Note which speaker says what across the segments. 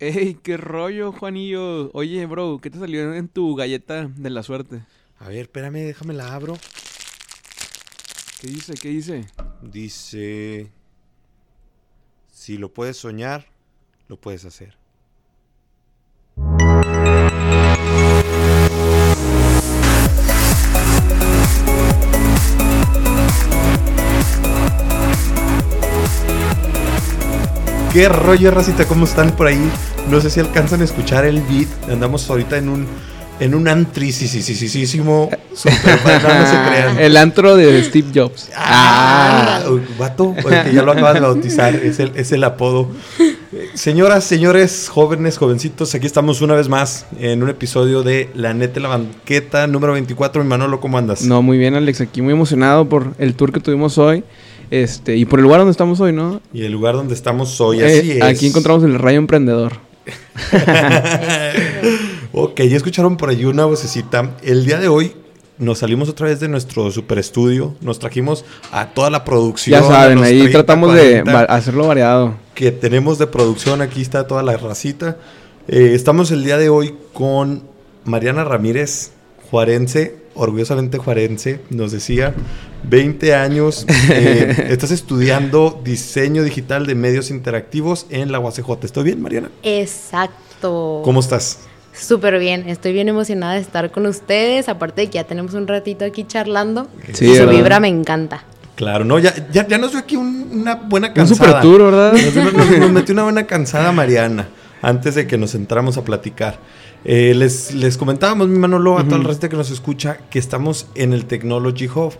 Speaker 1: Ey, qué rollo, Juanillo. Oye, bro, ¿qué te salió en tu galleta de la suerte?
Speaker 2: A ver, espérame, déjame la abro.
Speaker 1: ¿Qué dice? ¿Qué dice?
Speaker 2: Dice, si lo puedes soñar, lo puedes hacer. ¿Qué rollo, racita? ¿Cómo están por ahí? No sé si alcanzan a escuchar el beat. Andamos ahorita en un en un antricisísimo super no, no se crean.
Speaker 1: El antro de Steve Jobs.
Speaker 2: Ah, ah. vato, que ya lo acabas de bautizar, es el, es el apodo. Señoras, señores, jóvenes, jovencitos, aquí estamos una vez más en un episodio de La Neta la Banqueta número 24. Mi Manolo, ¿cómo andas?
Speaker 1: No, muy bien, Alex, aquí muy emocionado por el tour que tuvimos hoy. Este, y por el lugar donde estamos hoy, ¿no?
Speaker 2: Y el lugar donde estamos hoy, así eh, es.
Speaker 1: Aquí encontramos el Rayo Emprendedor.
Speaker 2: ok, ya escucharon por ahí una vocecita. El día de hoy nos salimos otra vez de nuestro super estudio. Nos trajimos a toda la producción.
Speaker 1: Ya saben, ahí tratamos de hacerlo variado.
Speaker 2: Que tenemos de producción, aquí está toda la racita. Eh, estamos el día de hoy con Mariana Ramírez, juarense, orgullosamente juarense, nos decía, 20 años, eh, estás estudiando diseño digital de medios interactivos en la UACJ. ¿Estoy bien, Mariana?
Speaker 3: Exacto.
Speaker 2: ¿Cómo estás?
Speaker 3: Súper bien, estoy bien emocionada de estar con ustedes, aparte de que ya tenemos un ratito aquí charlando.
Speaker 1: Sí,
Speaker 3: su vibra me encanta.
Speaker 2: Claro, no, ya, ya, ya nos dio aquí una buena cansada.
Speaker 1: Un super tour, ¿verdad?
Speaker 2: Nos, metió una buena cansada Mariana antes de que nos entráramos a platicar. Eh, les, les comentábamos, mi Manolo, a toda la gente que nos escucha, que estamos en el Technology Hub.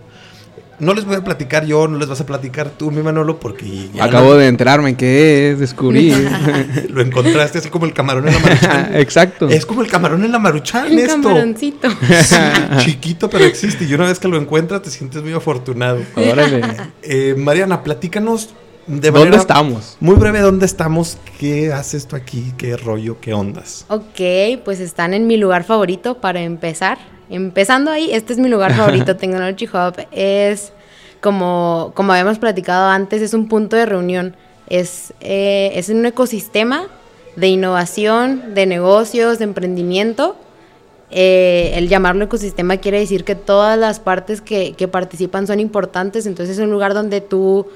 Speaker 2: No les voy a platicar yo, no les vas a platicar tú, mi Manolo, porque
Speaker 1: Acabo de enterarme que es, descubrí.
Speaker 2: lo encontraste así como el camarón en la maruchan.
Speaker 1: Exacto.
Speaker 2: Es como el camarón en la maruchan,
Speaker 3: Un camaroncito.
Speaker 2: chiquito, pero existe. Y una vez que lo encuentras, te sientes muy afortunado.
Speaker 1: Órale.
Speaker 2: Eh, Mariana, platícanos
Speaker 1: ¿Dónde estamos?
Speaker 2: Muy breve, ¿dónde estamos? ¿Qué haces tú aquí? ¿Qué rollo? ¿Qué ondas?
Speaker 3: Ok, pues están en mi lugar favorito para empezar. Empezando ahí, este es mi lugar favorito, Technology Hub. Es, como, como habíamos platicado antes, es un punto de reunión. Es, eh, es un ecosistema de innovación, de negocios, de emprendimiento. Eh, el llamarlo ecosistema quiere decir que todas las partes que, que participan son importantes, entonces es un lugar donde tú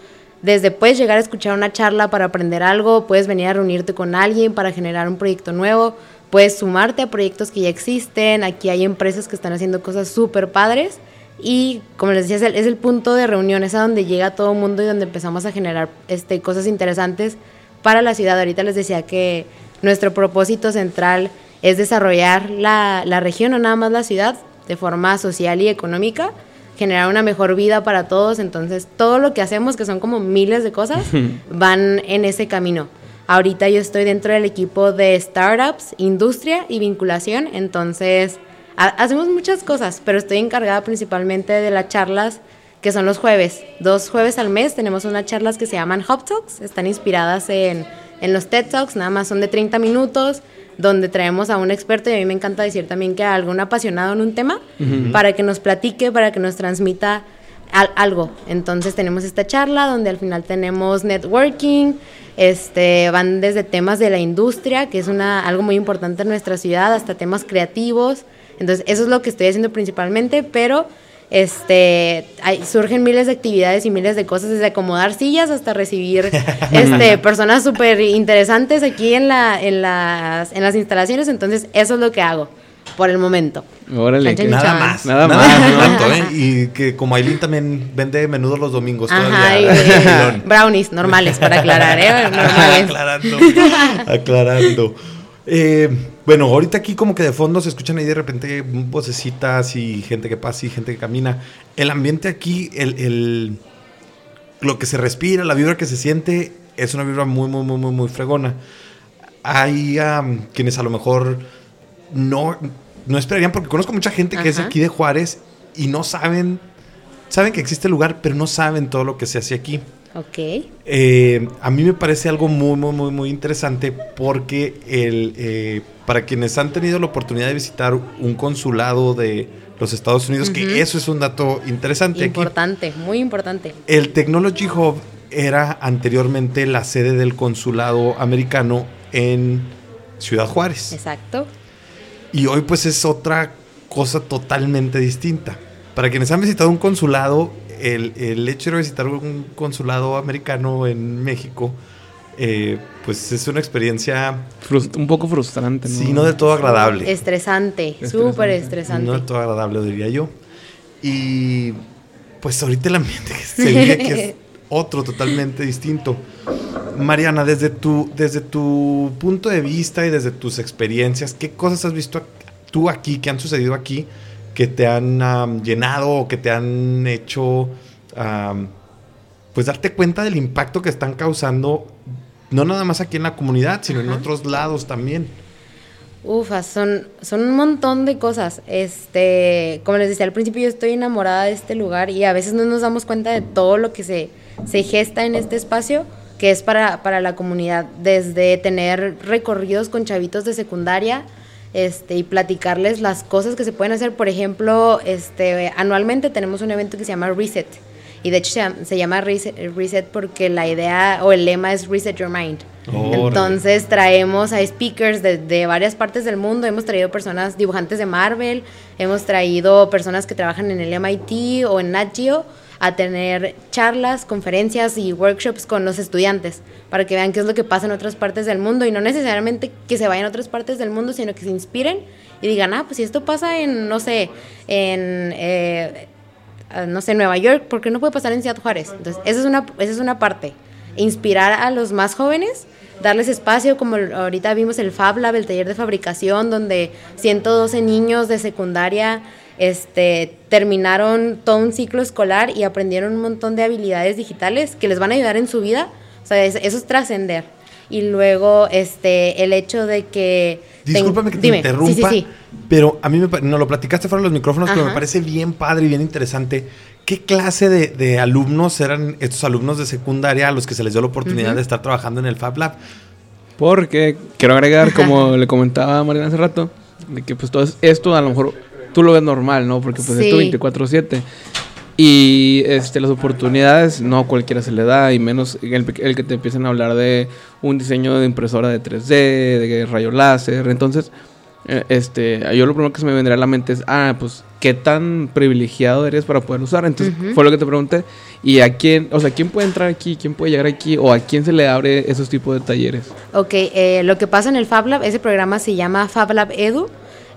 Speaker 3: desde puedes llegar a escuchar una charla para aprender algo, puedes venir a reunirte con alguien para generar un proyecto nuevo, puedes sumarte a proyectos que ya existen, aquí hay empresas que están haciendo cosas súper padres y como les decía, es el, punto de reunión, es a donde llega todo el mundo y donde empezamos a generar este, cosas interesantes para la ciudad. Ahorita les decía que nuestro propósito central es desarrollar la, la región, o nada más la ciudad, de forma social y económica generar una mejor vida para todos. Entonces, todo lo que hacemos, que son como miles de cosas, van en ese camino. Ahorita yo estoy dentro del equipo de startups, industria y vinculación. Entonces, hacemos muchas cosas, pero estoy encargada principalmente de las charlas que son los jueves. Dos jueves al mes tenemos unas charlas que se llaman Hop Talks. Están inspiradas en, en los TED Talks, nada más son de 30 minutos donde traemos a un experto y a mí me encanta decir también que a algún apasionado en un tema para que nos platique, para que nos transmita algo. Entonces tenemos esta charla donde al final tenemos networking, este, van desde temas de la industria, que es una, algo muy importante en nuestra ciudad, hasta temas creativos. Entonces eso es lo que estoy haciendo principalmente, pero este, hay, surgen miles de actividades y miles de cosas, desde acomodar sillas hasta recibir este, personas súper interesantes aquí en, la, en, las, en las instalaciones. Entonces, eso es lo que hago por el momento.
Speaker 2: Órale, nada más. Nada, más. ¿eh? Y que como Aileen también vende menudo los domingos
Speaker 3: Ajá, eh, brownies normales, para aclarar, ¿eh?
Speaker 2: aclarando. aclarando. Eh, bueno, ahorita aquí como que de fondo se escuchan ahí de repente vocecitas y gente que pasa y gente que camina. El ambiente aquí, el, lo que se respira, la vibra que se siente, es una vibra muy, muy, muy, muy, muy fregona. Hay quienes a lo mejor no, no esperarían, porque conozco mucha gente que es aquí de Juárez y no saben, saben que existe el lugar, pero no saben todo lo que se hace aquí.
Speaker 3: Ok.
Speaker 2: Eh, a mí me parece algo muy, muy, muy, muy interesante porque el, eh, para quienes han tenido la oportunidad de visitar un consulado de los Estados Unidos, que eso es un dato interesante.
Speaker 3: Importante, muy importante.
Speaker 2: El Technology Hub era anteriormente la sede del consulado americano en Ciudad Juárez.
Speaker 3: Exacto.
Speaker 2: Y hoy pues es otra cosa totalmente distinta. Para quienes han visitado un consulado, el, el hecho de visitar un consulado americano en México, eh, pues es una experiencia...
Speaker 1: un poco frustrante,
Speaker 2: ¿no? Sí, no de todo agradable.
Speaker 3: Estresante, súper estresante.
Speaker 2: No de todo agradable, diría yo. Y pues ahorita el ambiente se vive que es otro totalmente distinto. Mariana, desde tu, desde tu punto de vista y desde tus experiencias, ¿qué cosas has visto tú aquí, que han sucedido aquí, que te han llenado o que te han hecho, pues darte cuenta del impacto que están causando, no nada más aquí en la comunidad, sino en otros lados también?
Speaker 3: Ufa, son, son un montón de cosas. Este, como les decía al principio, yo estoy enamorada de este lugar y a veces no nos damos cuenta de todo lo que se se gesta en este espacio que es para, para la comunidad, desde tener recorridos con chavitos de secundaria, este, y platicarles las cosas que se pueden hacer. Por ejemplo, este, anualmente tenemos un evento que se llama Reset. Y de hecho se, llama Reset, porque la idea o el lema es Reset Your Mind. Entonces traemos a speakers de, de, varias partes del mundo. Hemos traído personas dibujantes de Marvel, hemos traído personas que trabajan en el MIT o en Nat Geo a tener charlas, conferencias y workshops con los estudiantes para que vean qué es lo que pasa en otras partes del mundo y no necesariamente que se vayan a otras partes del mundo, sino que se inspiren y digan, ah, pues si esto pasa en, no sé, en, eh, no sé, Nueva York, ¿por qué no puede pasar en Ciudad Juárez? Entonces, esa es una, esa es una parte. Inspirar a los más jóvenes darles espacio, como ahorita vimos el Fab Lab, el taller de fabricación, donde 112 niños de secundaria este, terminaron todo un ciclo escolar y aprendieron un montón de habilidades digitales que les van a ayudar en su vida. O sea, eso es trascender. Y luego, este, el hecho de que...
Speaker 2: Discúlpame que te interrumpa, pero a mí me, no lo platicaste fuera de los micrófonos, pero me parece bien padre y bien interesante. ¿Qué clase de, alumnos eran estos alumnos de secundaria a los que se les dio la oportunidad de estar trabajando en el Fab Lab?
Speaker 1: Porque quiero agregar, como le comentaba a Mariana hace rato, de que pues todo esto a lo mejor tú lo ves normal, ¿no? Porque pues es tu 24/7. Y este, las oportunidades no cualquiera se le da, y menos el, que te empiecen a hablar de un diseño de impresora de 3D, de rayo láser. Entonces, eh, este, yo lo primero que se me vendría a la mente es, ah, pues, ¿qué tan privilegiado eres para poder usar? Entonces, fue lo que te pregunté. ¿Y a quién, o sea, quién puede entrar aquí, quién puede llegar aquí, o a quién se le abre esos tipos de talleres?
Speaker 3: Ok, eh, lo que pasa en el Fab Lab, ese programa se llama Fab Lab Edu.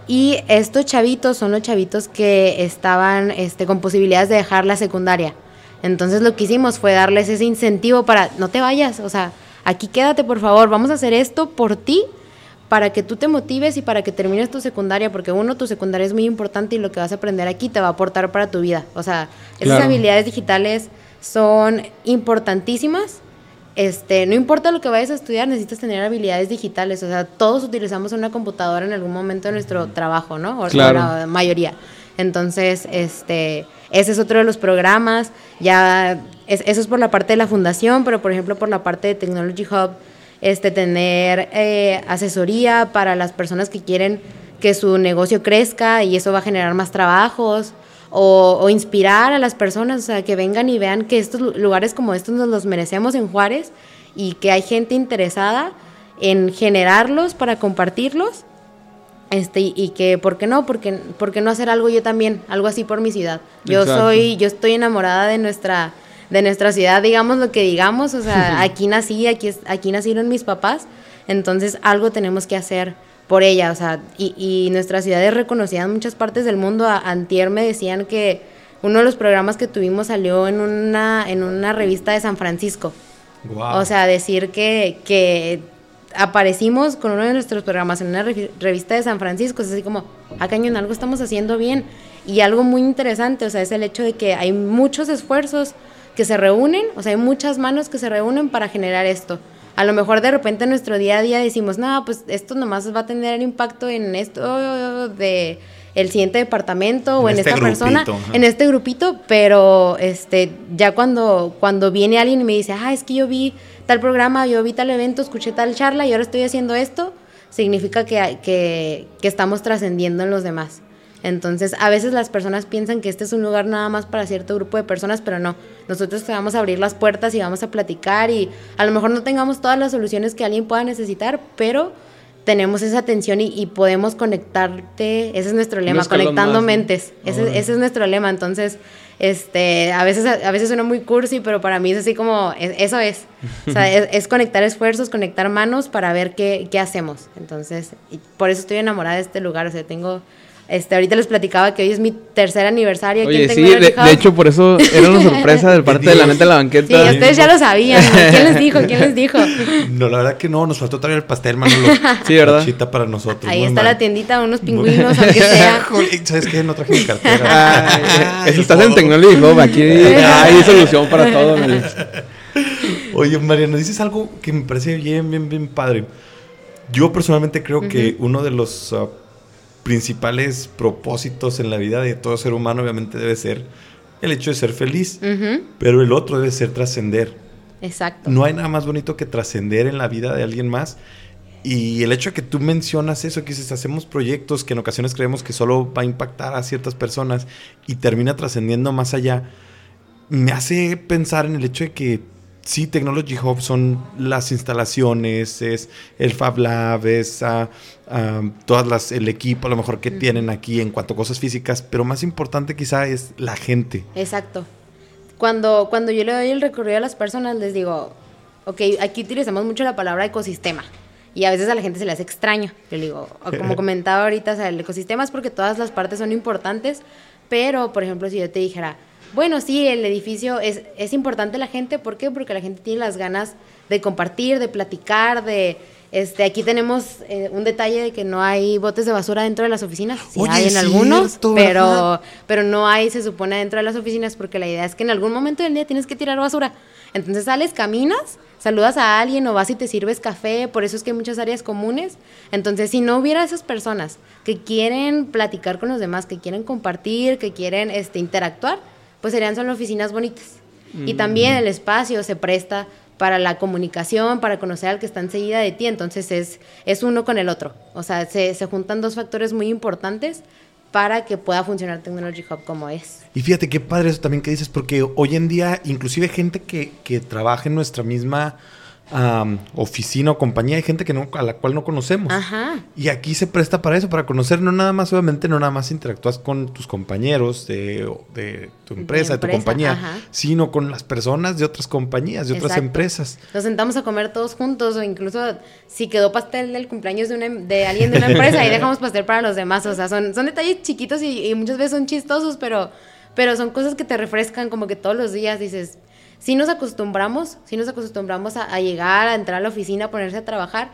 Speaker 3: Y estos chavitos son los chavitos que estaban este, con posibilidades de dejar la secundaria. Entonces lo que hicimos fue darles ese incentivo para, no te vayas, o sea, aquí quédate por favor, vamos a hacer esto por ti, para que tú te motives y para que termines tu secundaria, porque uno, tu secundaria es muy importante y lo que vas a aprender aquí te va a aportar para tu vida. O sea, esas habilidades digitales son importantísimas este, no importa lo que vayas a estudiar, necesitas tener habilidades digitales. O sea, todos utilizamos una computadora en algún momento de nuestro trabajo, ¿no? O la mayoría. Entonces, este, ese es otro de los programas. Ya, eso es por la parte de la fundación, pero por ejemplo, por la parte de Technology Hub, este, tener eh, asesoría para las personas que quieren que su negocio crezca y eso va a generar más trabajos o, inspirar a las personas, o sea, que vengan y vean que estos lugares como estos nos los merecemos en Juárez y que hay gente interesada en generarlos para compartirlos. Este, y que, ¿por qué no? Porque, ¿Por qué no hacer algo yo también? Algo así por mi ciudad. Yo soy, yo estoy enamorada de nuestra, de nuestra ciudad, digamos lo que digamos, o sea, aquí nací, aquí, aquí nacieron mis papás, entonces algo tenemos que hacer por ella, o sea, y, y nuestra ciudad es reconocida en muchas partes del mundo. antier me decían que uno de los programas que tuvimos salió en una, en una revista de San Francisco. O sea, decir que, que aparecimos con uno de nuestros programas en una revista de San Francisco, es así como, a ah, cañón, algo estamos haciendo bien. Y algo muy interesante, o sea, es el hecho de que hay muchos esfuerzos que se reúnen, o sea, hay muchas manos que se reúnen para generar esto a lo mejor de repente en nuestro día a día decimos, no, pues esto nomás va a tener impacto en esto de el siguiente departamento o en este esta persona, en este grupito, pero este ya cuando, cuando viene alguien y me dice, ah, es que yo vi tal programa, yo vi tal evento, escuché tal charla y ahora estoy haciendo esto, significa que, que, que estamos trascendiendo en los demás. Entonces, a veces las personas piensan que este es un lugar nada más para cierto grupo de personas, pero no. Nosotros te vamos a abrir las puertas y vamos a platicar y a lo mejor no tengamos todas las soluciones que alguien pueda necesitar, pero tenemos esa atención y, podemos conectarte, ese es nuestro lema, conectando mentes, ese, ese, es nuestro lema, entonces, este, a veces, a veces suena muy cursi, pero para mí es así como, eso es, o sea, es, conectar esfuerzos, conectar manos para ver qué, qué hacemos, entonces, por eso estoy enamorada de este lugar, o sea, tengo este, ahorita les platicaba que hoy es mi tercer aniversario.
Speaker 1: Oye, sí, de, hecho, por eso era una sorpresa del parte de la mente de la banqueta.
Speaker 3: Sí, ustedes ya lo sabían. ¿Quién les dijo? ¿Quién les dijo?
Speaker 2: No, la verdad que no, nos faltó traer el pastel, Manolo.
Speaker 1: Sí, ¿verdad?
Speaker 2: Chita para nosotros.
Speaker 3: Ahí está la tiendita, unos pingüinos, aunque sea.
Speaker 2: ¿Sabes qué? No traje mi cartera.
Speaker 1: eso estás en Technology Hub. Aquí hay solución para todo.
Speaker 2: Oye, Mariano, dices algo que me parece bien, bien, bien padre. Yo personalmente creo que uno de los... Uh, principales propósitos en la vida de todo ser humano obviamente debe ser el hecho de ser feliz, pero el otro debe ser trascender.
Speaker 3: Exacto.
Speaker 2: No hay nada más bonito que trascender en la vida de alguien más. Y el hecho de que tú mencionas eso, que dices, hacemos proyectos que en ocasiones creemos que solo va a impactar a ciertas personas y termina trascendiendo más allá, me hace pensar en el hecho de que sí, Technology Hub son las instalaciones, es el Fab Lab, es uh, todas las, el equipo a lo mejor que tienen aquí en cuanto a cosas físicas, pero más importante quizá es la gente.
Speaker 3: Exacto. Cuando, cuando yo le doy el recorrido a las personas, les digo, ok, aquí utilizamos mucho la palabra ecosistema. Y a veces a la gente se le hace extraño. Yo le digo, como comentaba ahorita, o sea, el ecosistema es porque todas las partes son importantes, pero, por ejemplo, si yo te dijera, bueno, sí, el edificio es, es importante la gente, ¿por qué? Porque la gente tiene las ganas de compartir, de platicar, de... Este, aquí tenemos eh, un detalle de que no hay botes de basura dentro de las oficinas. Sí hay en algunos, pero, pero no hay, se supone, dentro de las oficinas porque la idea es que en algún momento del día tienes que tirar basura. Entonces sales, caminas, saludas a alguien o vas y te sirves café, por eso es que hay muchas áreas comunes. Entonces, si no hubiera esas personas que quieren platicar con los demás, que quieren compartir, que quieren este, interactuar, pues serían solo oficinas bonitas. Y mm. también el espacio se presta para la comunicación, para conocer al que está enseguida de ti, entonces es, es uno con el otro. O sea, se, se juntan dos factores muy importantes para que pueda funcionar Technology Hub como es.
Speaker 2: Y fíjate qué padre eso también que dices, porque hoy en día inclusive gente que, que trabaja en nuestra misma oficina o compañía, hay gente que no, a la cual no conocemos. Y aquí se presta para eso, para conocer, no nada más, obviamente, no nada más interactúas con tus compañeros de, tu empresa, de, tu compañía, sino con las personas de otras compañías, de otras empresas.
Speaker 3: Nos sentamos a comer todos juntos, o incluso si quedó pastel del cumpleaños de, de alguien de una empresa, y dejamos pastel para los demás. O sea, son, son detalles chiquitos y, y muchas veces son chistosos, pero, pero son cosas que te refrescan como que todos los días dices sí nos acostumbramos, sí nos acostumbramos a, llegar, a entrar a la oficina, a ponerse a trabajar,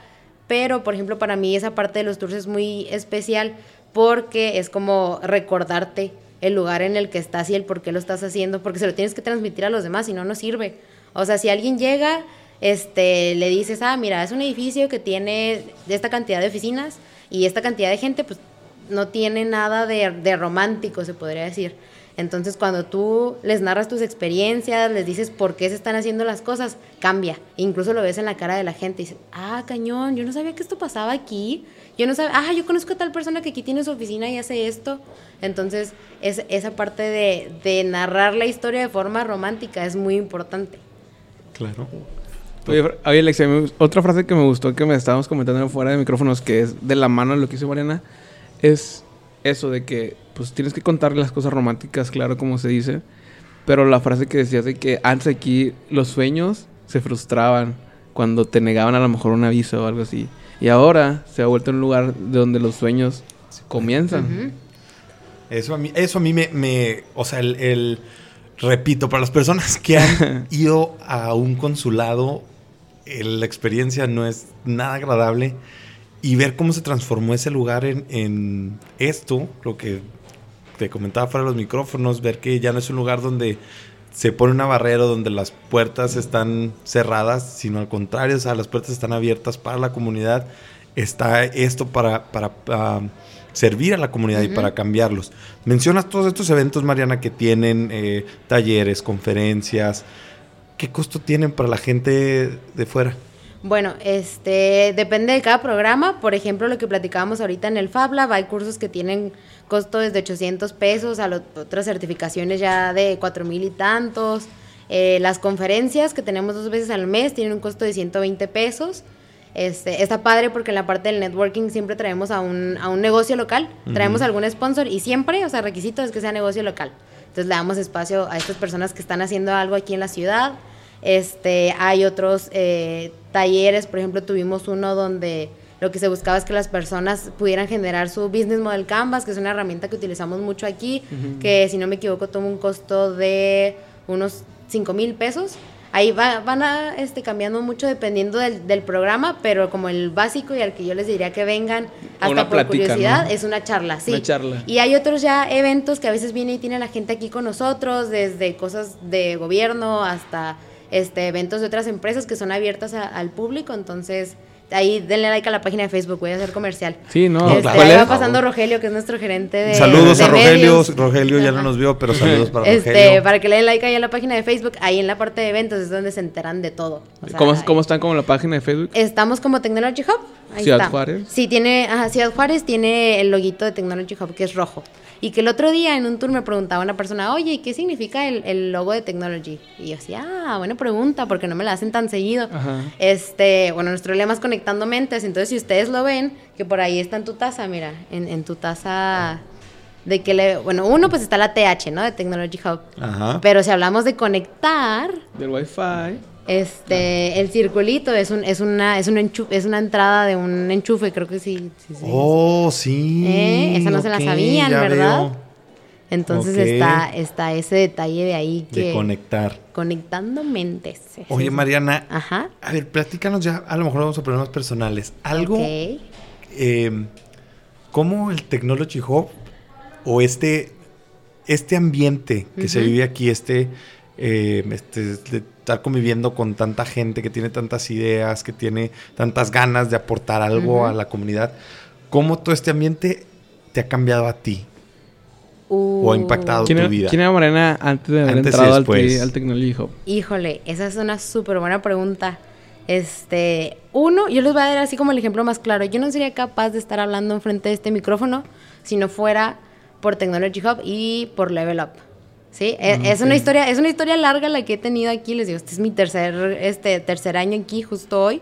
Speaker 3: pero por ejemplo para mí esa parte de los tours es muy especial porque es como recordarte el lugar en el que estás y el por qué lo estás haciendo, porque se lo tienes que transmitir a los demás, si no, no sirve. O sea, si alguien llega, este, le dices, ah, mira, es un edificio que tiene esta cantidad de oficinas y esta cantidad de gente, pues no tiene nada de, de romántico, se podría decir. Entonces, cuando tú les narras tus experiencias, les dices por qué se están haciendo las cosas, cambia. Incluso lo ves en la cara de la gente y dices, ah, cañón, yo no sabía que esto pasaba aquí. Yo no sabía, ah, yo conozco a tal persona que aquí tiene su oficina y hace esto. Entonces, es, esa parte de, de narrar la historia de forma romántica es muy importante.
Speaker 2: Claro.
Speaker 1: Oye, Alexia, otra frase que me gustó que me estábamos comentando fuera de micrófonos, que es de la mano de lo que hizo Mariana, es eso de que pues tienes que contar las cosas románticas, claro, como se dice. Pero la frase que decías de que antes aquí los sueños se frustraban cuando te negaban a lo mejor un aviso o algo así. Y ahora se ha vuelto un lugar de donde los sueños comienzan.
Speaker 2: Eso a mí, eso a mí me, o sea, el, repito, para las personas que han ido a un consulado, la experiencia no es nada agradable y ver cómo se transformó ese lugar en, en esto, lo que te comentaba fuera de los micrófonos, ver que ya no es un lugar donde se pone una barrera, donde las puertas están cerradas, sino al contrario, o sea, las puertas están abiertas para la comunidad. Está esto para, para, servir a la comunidad y para cambiarlos. Mencionas todos estos eventos, Mariana, que tienen eh, talleres, conferencias. ¿Qué costo tienen para la gente de fuera?
Speaker 3: Bueno, este depende de cada programa. Por ejemplo, lo que platicábamos ahorita en el Fab Lab, hay cursos que tienen costo desde 800 pesos a otras certificaciones ya de 4 mil y tantos. Eh, las conferencias que tenemos dos veces al mes tienen un costo de 120 pesos. Este, está padre porque en la parte del networking siempre traemos a un, a un negocio local, traemos algún sponsor y siempre, o sea, requisito es que sea negocio local. Entonces le damos espacio a estas personas que están haciendo algo aquí en la ciudad. Este, hay otros eh, talleres, por ejemplo, tuvimos uno donde lo que se buscaba es que las personas pudieran generar su Business Model Canvas, que es una herramienta que utilizamos mucho aquí, que si no me equivoco toma un costo de unos 5 mil pesos. Ahí van a, este, cambiando mucho dependiendo del, programa, pero como el básico y al que yo les diría que vengan hasta por curiosidad es una charla, sí.
Speaker 1: Una charla.
Speaker 3: Y hay otros ya eventos que a veces viene y tiene la gente aquí con nosotros, desde cosas de gobierno hasta este, eventos de otras empresas que son abiertas al público, entonces ahí denle like a la página de Facebook, voy a hacer comercial.
Speaker 1: Sí, no,
Speaker 3: este, Ahí va pasando Rogelio, que es nuestro gerente de.
Speaker 2: Saludos a Rogelio. Rogelio ya no nos vio, pero saludos para
Speaker 3: este,
Speaker 2: Rogelio.
Speaker 3: Para que le den like ahí a la página de Facebook, ahí en la parte de eventos es donde se enteran de todo.
Speaker 1: ¿Cómo, ¿Cómo, están como la página de Facebook?
Speaker 3: Estamos como Technology Hub.
Speaker 1: Ahí Ciudad Juárez.
Speaker 3: Sí, tiene, ajá, Ciudad Juárez tiene el loguito de Technology Hub, que es rojo. Y que el otro día en un tour me preguntaba una persona, oye, ¿qué significa el, logo de Technology? Y yo decía, ah, buena pregunta, porque no me la hacen tan seguido. Este, bueno, nuestro lema es conectando mentes, entonces si ustedes lo ven, que por ahí está en tu taza, mira, en, en tu taza de que le, bueno, uno pues está la TH, ¿no? De Technology Hub. Ajá. Pero si hablamos de conectar...
Speaker 1: Del Wi-Fi.
Speaker 3: Este, el circulito es un, es una, es un es una entrada de un enchufe, creo que sí.
Speaker 2: Oh, sí.
Speaker 3: ¿Eh? Esa no se la sabían, ¿verdad? Entonces está, está ese detalle de ahí que.
Speaker 2: De conectar.
Speaker 3: Conectando mentes.
Speaker 2: Oye, Mariana. Ajá. A ver, platícanos ya, a lo mejor vamos a problemas personales. Algo. Eh, ¿Cómo el Technology Hub o este, este ambiente que se vive aquí, este, eh, este estar conviviendo con tanta gente que tiene tantas ideas, que tiene tantas ganas de aportar algo a la comunidad. ¿Cómo todo este ambiente te ha cambiado a ti? ¿O ha impactado tu vida?
Speaker 1: ¿Quién era Morena antes de haber entrado al, al Technology Hub?
Speaker 3: Híjole, esa es una súper buena pregunta. Este, uno, yo les voy a dar así como el ejemplo más claro. Yo no sería capaz de estar hablando enfrente de este micrófono si no fuera por Technology Hub y por Level Up. Sí, e, ah, es, una historia, es una historia larga la que he tenido aquí. Les digo, este es mi tercer, este, tercer año aquí, justo hoy.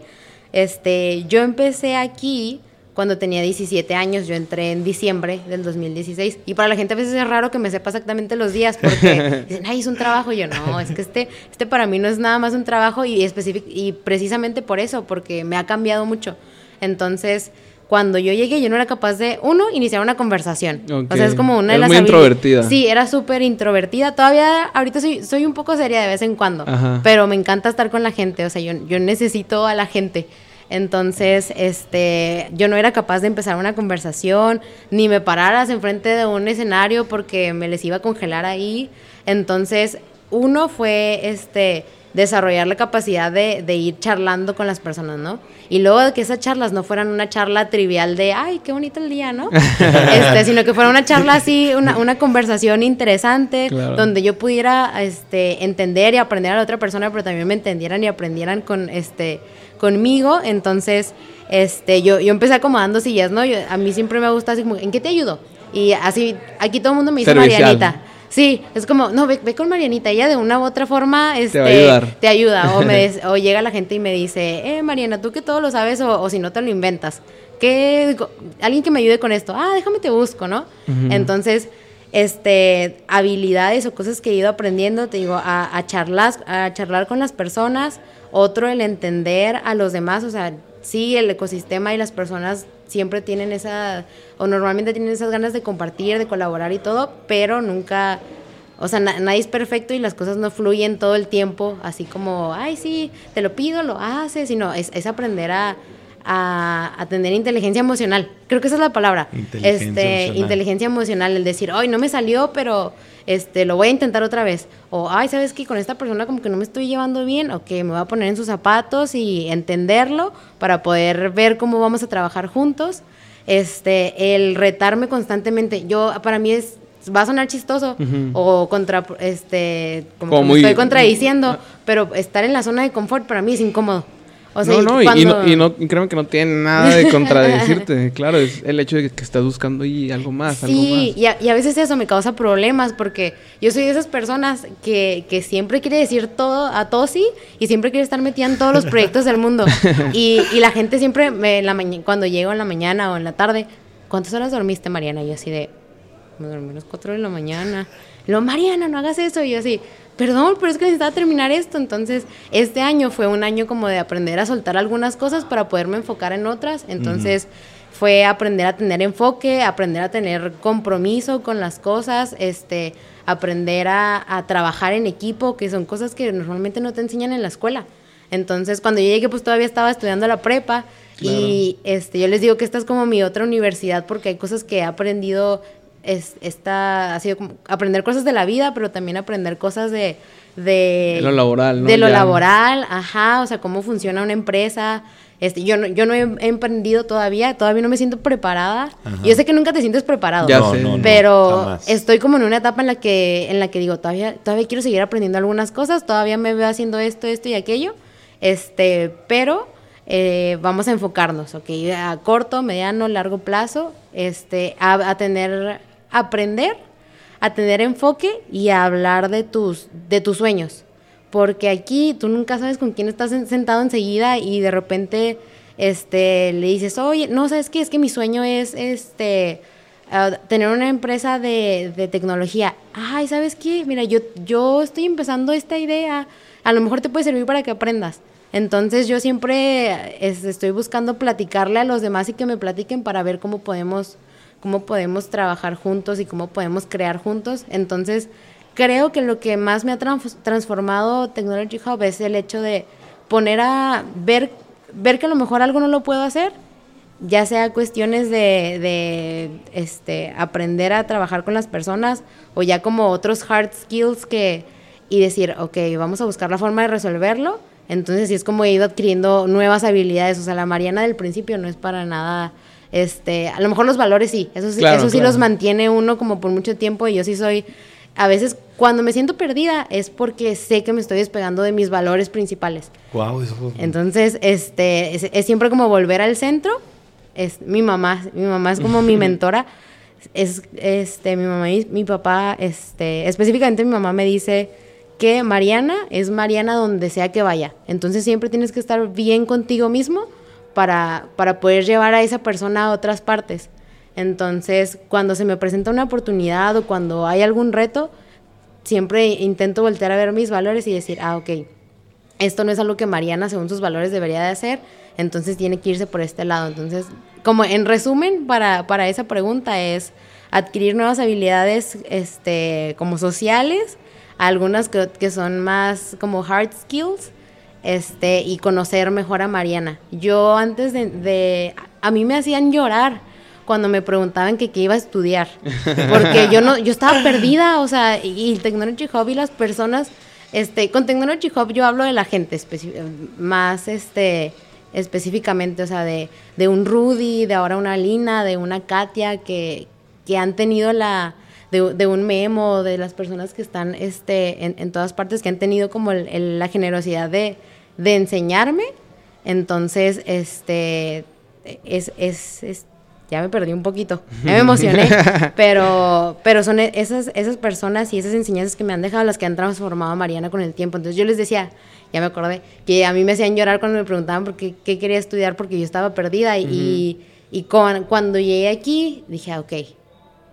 Speaker 3: Este, yo empecé aquí cuando tenía 17 años, yo entré en diciembre del 2016. Y para la gente a veces es raro que me sepa exactamente los días porque dicen, ay, es un trabajo. Y yo, no, es que este, este para mí no es nada más un trabajo y, y precisamente por eso, porque me ha cambiado mucho. Entonces, cuando yo llegué yo no era capaz de, uno, iniciar una conversación. O sea, es como una de las...
Speaker 1: muy introvertida.
Speaker 3: Sí, era súper introvertida. Todavía, ahorita soy, soy un poco seria de vez en cuando, pero me encanta estar con la gente. O sea, yo, yo necesito a la gente. Entonces, este, yo no era capaz de empezar una conversación, ni me pararas enfrente de un escenario porque me les iba a congelar ahí. Entonces, uno fue, este, desarrollar la capacidad de, de, ir charlando con las personas, ¿no? Y luego de que esas charlas no fueran una charla trivial de, ay, qué bonito el día, ¿no? este, sino que fuera una charla así, una, una conversación interesante, donde yo pudiera este, entender y aprender a la otra persona, pero también me entendieran y aprendieran con, este, conmigo. Entonces, este, yo, yo empecé acomodando sillas, ¿no? a mí siempre me gusta así como, ¿en qué te ayudo? Y así, aquí todo el mundo me dice Marianita. Sí, es como, no, ve, con Marianita, ella de una u otra forma este, te, ayuda. O, me o llega la gente y me dice, eh, Mariana, tú que todo lo sabes o, si no te lo inventas. que Alguien que me ayude con esto. Ah, déjame te busco, ¿no? Entonces, este, habilidades o cosas que he ido aprendiendo, te digo, a, a, charlar, a charlar con las personas. Otro, el entender a los demás, o sea, sí, el ecosistema y las personas siempre tienen esa, o normalmente tienen esas ganas de compartir, de colaborar y todo, pero nunca, o sea, nadie es perfecto y las cosas no fluyen todo el tiempo, así como, ay, sí, te lo pido, lo haces, sino es, es aprender a, a, tener inteligencia emocional. Creo que esa es la palabra. Inteligencia este, emocional. Inteligencia emocional, el decir, ay, no me salió, pero este, lo voy a intentar otra vez. O, ay, ¿sabes qué? Con esta persona como que no me estoy llevando bien, o que me voy a poner en sus zapatos y entenderlo para poder ver cómo vamos a trabajar juntos. Este, el retarme constantemente. Yo, para mí es va a sonar chistoso o contra este como, estoy contradiciendo, pero estar en la zona de confort para mí es incómodo.
Speaker 1: No, no, y, no, y no, creo que no tiene nada de contradecirte. claro, es el hecho de que, estás buscando y algo más.
Speaker 3: Sí,
Speaker 1: algo más.
Speaker 3: Y, a, y, a, veces eso me causa problemas porque yo soy de esas personas que, que siempre quiere decir todo a todo sí y siempre quiere estar metida en todos los proyectos del mundo. Y, y la gente siempre, me, la cuando llego en la mañana o en la tarde, ¿cuántas horas dormiste, Mariana? Y yo así de, me dormí a las 4 de la mañana. Luego, Mariana, no hagas eso. Y yo así, perdón, pero es que necesitaba terminar esto. Entonces, este año fue un año como de aprender a soltar algunas cosas para poderme enfocar en otras. Entonces, fue aprender a tener enfoque, aprender a tener compromiso con las cosas, este, aprender a, a trabajar en equipo, que son cosas que normalmente no te enseñan en la escuela. Entonces, cuando yo llegué, pues todavía estaba estudiando la prepa y este, yo les digo que esta es como mi otra universidad porque hay cosas que he aprendido, es, esta, ha sido como aprender cosas de la vida, pero también aprender cosas de... De,
Speaker 1: lo laboral, ¿no?
Speaker 3: De lo laboral, ajá, o sea, cómo funciona una empresa. Este, yo no, yo no he emprendido todavía, todavía no me siento preparada. Yo sé que nunca te sientes preparado, pero estoy como en una etapa en la que, en la que digo, todavía, todavía quiero seguir aprendiendo algunas cosas, todavía me veo haciendo esto, esto y aquello. Este, pero eh, vamos a enfocarnos, ¿ok? A corto, mediano, largo plazo, este, a, tener, aprender, a tener enfoque y a hablar de tus, de tus sueños. Porque aquí tú nunca sabes con quién estás sentado enseguida y de repente este, le dices, oye, no, ¿sabes qué? Es que mi sueño es este, tener una empresa de, de, tecnología. Ay, ¿sabes qué? Mira, yo, yo estoy empezando esta idea. A lo mejor te puede servir para que aprendas. Entonces yo siempre estoy buscando platicarle a los demás y que me platiquen para ver cómo podemos, cómo podemos trabajar juntos y cómo podemos crear juntos. Entonces creo que lo que más me ha transformado Technology Hub es el hecho de poner a ver, ver que a lo mejor algo no lo puedo hacer, ya sea cuestiones de, de este, aprender a trabajar con las personas o ya como otros hard skills que, y decir, ok, vamos a buscar la forma de resolverlo entonces sí es como he ido adquiriendo nuevas habilidades. O sea, la Mariana del principio no es para nada, este, a lo mejor los valores sí, eso sí, eso sí los mantiene uno como por mucho tiempo y yo sí soy, a veces cuando me siento perdida es porque sé que me estoy despegando de mis valores principales.
Speaker 2: Wow, eso
Speaker 3: Entonces, este, es, siempre como volver al centro. Es mi mamá, mi mamá es como mi mentora. Es, este, mi mamá y mi papá, este, específicamente mi mamá me dice que Mariana es Mariana donde sea que vaya. Entonces siempre tienes que estar bien contigo mismo para, para poder llevar a esa persona a otras partes. Entonces, cuando se me presenta una oportunidad o cuando hay algún reto, siempre intento voltear a ver mis valores y decir, ah, ok, esto no es algo que Mariana, según sus valores, debería de hacer, entonces tiene que irse por este lado. Entonces, como en resumen, para, para esa pregunta es adquirir nuevas habilidades este, como sociales, algunas que, son más como hard skills, este, y conocer mejor a Mariana. Yo antes de, a mí me hacían llorar cuando me preguntaban que qué iba a estudiar, porque yo no, yo estaba perdida, o sea, y, el Technology Hub y las personas, este, con Technology Hub yo hablo de la gente más, este, específicamente, o sea, de, de un Rudy, de ahora una Lina, de una Katia, que, que han tenido la, de, un memo, de las personas que están este, en, todas partes, que han tenido como la generosidad de, enseñarme. Entonces, este, es, es, ya me perdí un poquito, ya me emocioné, pero, pero son esas, esas personas y esas enseñanzas que me han dejado las que han transformado a Mariana con el tiempo. Entonces yo les decía, ya me acordé, que a mí me hacían llorar cuando me preguntaban por qué, quería estudiar porque yo estaba perdida y, y, cuando llegué aquí dije, ah, ok,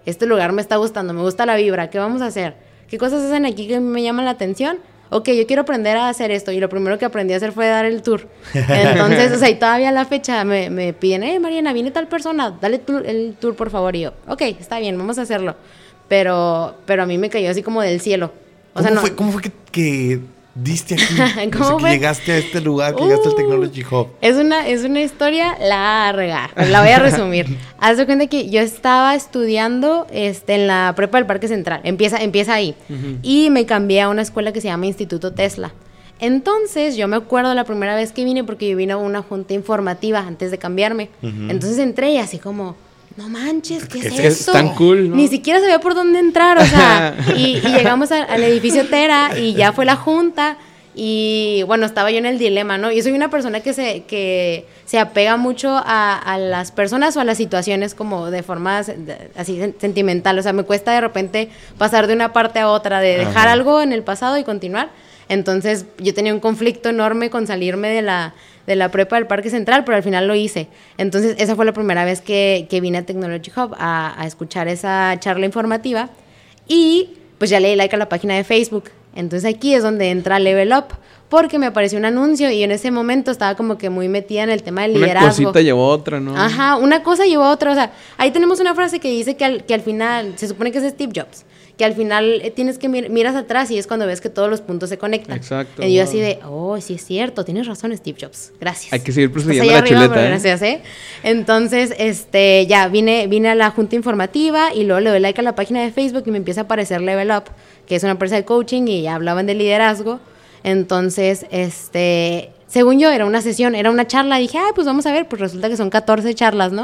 Speaker 3: este lugar me está gustando, me gusta la vibra, ¿qué vamos a hacer? ¿Qué cosas hacen aquí que me llaman la atención? Ok, yo quiero aprender a hacer esto. Y lo primero que aprendí a hacer fue dar el tour. Entonces, o sea, y todavía a la fecha me, me piden, eh, Mariana, viene tal persona, dale el tour, por favor. Y yo, ok, está bien, vamos a hacerlo. Pero, pero a mí me cayó así como del cielo.
Speaker 2: O sea, no, fue, ¿Cómo fue que diste aquí? ¿Cómo llegaste a este lugar, que llegaste al uh, Technology Hub.
Speaker 3: Es una, es una historia larga. La voy a resumir. Haz de cuenta que yo estaba estudiando este, en la prepa del Parque Central. Empieza, empieza ahí. Y me cambié a una escuela que se llama Instituto Tesla. Entonces, yo me acuerdo la primera vez que vine porque yo vine a una junta informativa antes de cambiarme. Entonces entré y así como no manches, ¿qué es, es
Speaker 1: Es tan cool,
Speaker 3: Ni siquiera sabía por dónde entrar, o sea, y, llegamos al edificio Tera y ya fue la junta Y bueno, estaba yo en el dilema, ¿no? Yo soy una persona que se, que se apega mucho a, a las personas o a las situaciones como de forma así sentimental. O sea, me cuesta de repente pasar de una parte a otra, de dejar algo en el pasado y continuar. Entonces yo tenía un conflicto enorme con salirme de la, de la prepa del Parque Central, pero al final lo hice. Entonces esa fue la primera vez que, que vine a Technology Hub a, a escuchar esa charla informativa. Y pues ya le di like a la página de Facebook. Entonces aquí es donde entra Level Up, porque me apareció un anuncio y en ese momento estaba como que muy metida en el tema del liderazgo.
Speaker 1: Una cosita llevó otra, ¿no?
Speaker 3: Ajá, una cosa llevó a otra. O sea, ahí tenemos una frase que dice que al, que al final, se supone que es Steve Jobs, que al final eh, tienes que miras atrás y es cuando ves que todos los puntos se conectan. Exacto. Y yo así de, oh, sí es cierto, tienes razón Steve Jobs, gracias.
Speaker 1: Hay que seguir procediendo la chuleta. ¿eh?
Speaker 3: Gracias, ¿eh? Entonces, este, ya vine, vine a la junta informativa y luego le doy like a la página de Facebook y me empieza a aparecer Level Up que es una empresa de coaching y hablaban de liderazgo. Entonces, este, según yo, era una sesión, era una charla. Dije, ay, pues vamos a ver, pues resulta que son 14 charlas, ¿no?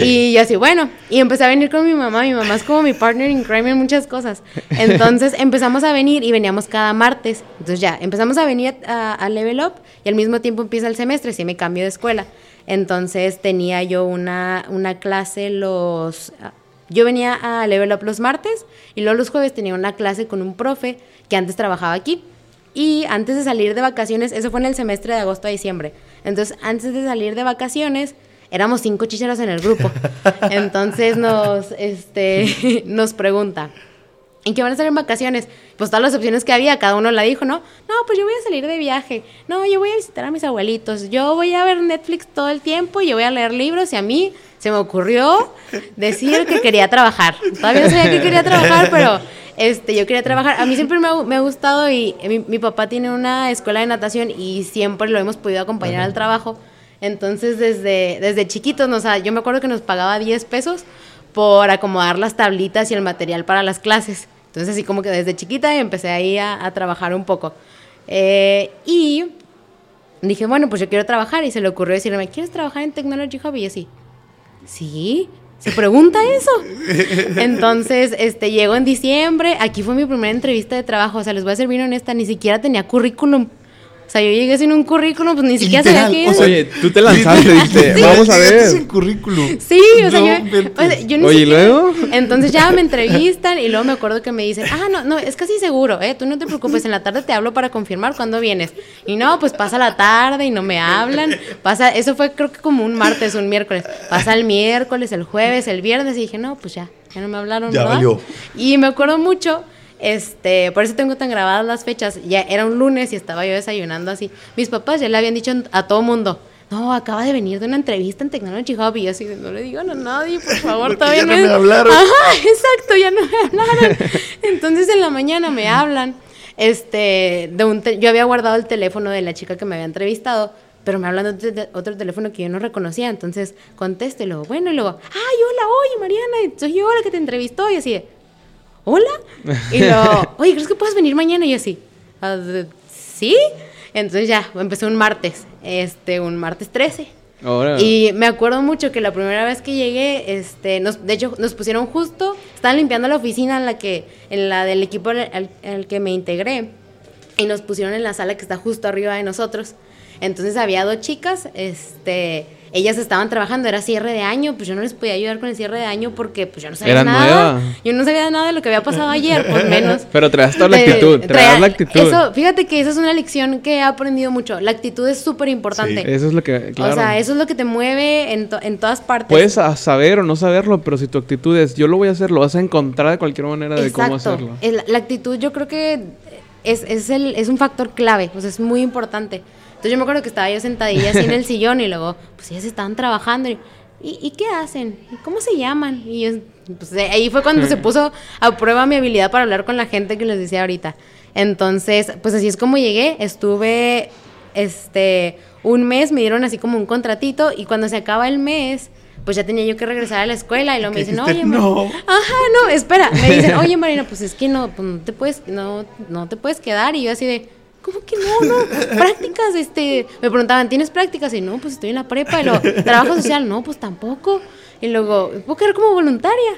Speaker 3: y yo así, bueno, y empecé a venir con mi mamá. Mi mamá es como mi partner in crime en muchas cosas. Entonces empezamos a venir y veníamos cada martes. Entonces ya, empezamos a venir a, Level Up y al mismo tiempo empieza el semestre, sí me cambio de escuela. Entonces tenía yo una, una clase los yo venía a Level Up los martes y luego los jueves tenía una clase con un profe que antes trabajaba aquí. Y antes de salir de vacaciones, eso fue en el semestre de agosto a diciembre. Entonces, antes de salir de vacaciones, éramos cinco chicheros en el grupo. Entonces nos, este, nos pregunta, ¿en qué van a salir en vacaciones? Pues todas las opciones que había, cada uno la dijo, ¿no? No, pues yo voy a salir de viaje. No, yo voy a visitar a mis abuelitos. Yo voy a ver Netflix todo el tiempo. Yo voy a leer libros y a mí se me ocurrió decir que quería trabajar. Todavía no sabía que quería trabajar, pero este, yo quería trabajar. A mí siempre me ha, gustado y mi, papá tiene una escuela de natación y siempre lo hemos podido acompañar al trabajo. Entonces, desde, desde chiquitos, o sea, yo me acuerdo que nos pagaba 10 pesos por acomodar las tablitas y el material para las clases. Entonces, así como que desde chiquita empecé ahí a, a trabajar un poco. Eh, y dije, bueno, pues yo quiero trabajar. Y se le ocurrió decirme, ¿quieres trabajar en Technology Hub? Y así, sí, se pregunta eso. Entonces, este, llego en diciembre, aquí fue mi primera entrevista de trabajo, o sea, les voy a ser bien honesta, ni siquiera tenía currículum. O sea, yo llegué sin un currículum, pues ni siquiera sabía qué
Speaker 1: Oye, tú te lanzaste, dijiste, vamos a ver.
Speaker 2: sin currículum.
Speaker 3: Sí, o sea, yo,
Speaker 1: Oye, ¿y luego?
Speaker 3: Entonces ya me entrevistan y luego me acuerdo que me dicen, ah, no, no, es casi seguro, ¿eh? Tú no te preocupes, en la tarde te hablo para confirmar cuándo vienes. Y no, pues pasa la tarde y no me hablan. Pasa, eso fue creo que como un martes, un miércoles. Pasa el miércoles, el jueves, el viernes y dije, no, pues ya, ya no me hablaron.
Speaker 2: Ya valió.
Speaker 3: Y me acuerdo mucho este, por eso tengo tan grabadas las fechas. Ya era un lunes y estaba yo desayunando así. Mis papás ya le habían dicho a todo mundo, no, acaba de venir de una entrevista en Technology Hub y así, no le digan a nadie, por favor, todavía
Speaker 2: ya no, me hablaron.
Speaker 3: Ajá, exacto, ya no me hablaron. Entonces en la mañana me hablan, este, de un yo había guardado el teléfono de la chica que me había entrevistado, pero me hablan de otro teléfono que yo no reconocía, entonces contesto y luego, bueno, y luego, ay, hola, oye, Mariana, soy yo la que te entrevistó, y así, ¿hola? Y luego, oye, ¿crees que puedes venir mañana? Y yo así, ah, ¿sí? Entonces ya, empecé un martes, este, un martes 13. Y me acuerdo mucho que la primera vez que llegué, este, nos, de hecho, nos pusieron justo, estaban limpiando la oficina en la que, en la del equipo al, al que me integré, y nos pusieron en la sala que está justo arriba de nosotros. Entonces había dos chicas, este, ellas estaban trabajando, era cierre de año, pues yo no les podía ayudar con el cierre de año porque pues yo no sabía nada. Yo no sabía nada de lo que había pasado ayer, por menos.
Speaker 1: Pero traes toda la actitud, traes la actitud.
Speaker 3: Eso, fíjate que esa es una lección que he aprendido mucho. La actitud es súper importante.
Speaker 1: Sí, eso es lo que, claro.
Speaker 3: O sea, eso es lo que te mueve en, en todas partes.
Speaker 1: Puedes saber o no saberlo, pero si tu actitud es, yo lo voy a hacer, lo vas a encontrar de cualquier manera de cómo hacerlo.
Speaker 3: La, la actitud yo creo que es, es, el, es un factor clave, pues es muy importante. Entonces yo me acuerdo que estaba yo sentadilla así en el sillón y luego, pues ellas estaban trabajando. Y, ¿Y, qué hacen? ¿Cómo se llaman? Y pues ahí fue cuando se puso a prueba mi habilidad para hablar con la gente que les decía ahorita. Entonces, pues así es como llegué. Estuve, este, un mes, me dieron así como un contratito y cuando se acaba el mes, pues ya tenía yo que regresar a la escuela y luego me dicen, oye, no. Ajá, no, espera. Me dicen, oye, Marina, pues es que no, pues no te puedes, no, no te puedes quedar. Y yo así de, ¿Cómo que no? No, prácticas, este, me preguntaban, ¿tienes prácticas? Y no, pues estoy en la prepa. Y luego, ¿trabajo social? No, pues tampoco. Y luego, ¿puedo quedar como voluntaria?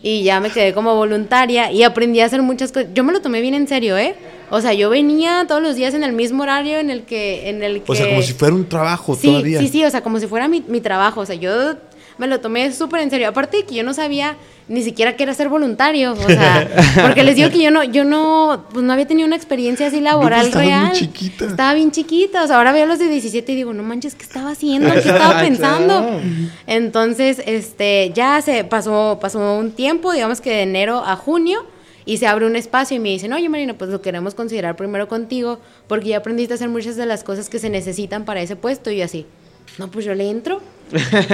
Speaker 3: Y ya me quedé como voluntaria y aprendí a hacer muchas cosas. Yo me lo tomé bien en serio, ¿eh? O sea, yo venía todos los días en el mismo horario en el que... En el que...
Speaker 2: O sea, como si fuera un trabajo
Speaker 3: sí,
Speaker 2: todavía.
Speaker 3: Sí, sí, o sea, como si fuera mi, mi trabajo. O sea, yo me lo tomé súper en serio. Aparte de que yo no sabía ni siquiera que era ser voluntario. O sea, porque les digo que yo no, yo no, pues no había tenido una experiencia así laboral
Speaker 2: estaba
Speaker 3: real.
Speaker 2: muy chiquita.
Speaker 3: Estaba bien chiquita. O sea, ahora veo a los de 17 y digo, no manches, ¿qué estaba haciendo? ¿Qué estaba pensando?
Speaker 1: Claro.
Speaker 3: Entonces, este, ya se pasó, pasó un tiempo, digamos que de enero a junio. Y se abre un espacio y me dicen, oye Marina, pues lo queremos considerar primero contigo porque ya aprendiste a hacer muchas de las cosas que se necesitan para ese puesto. Y así, no, pues yo le entro.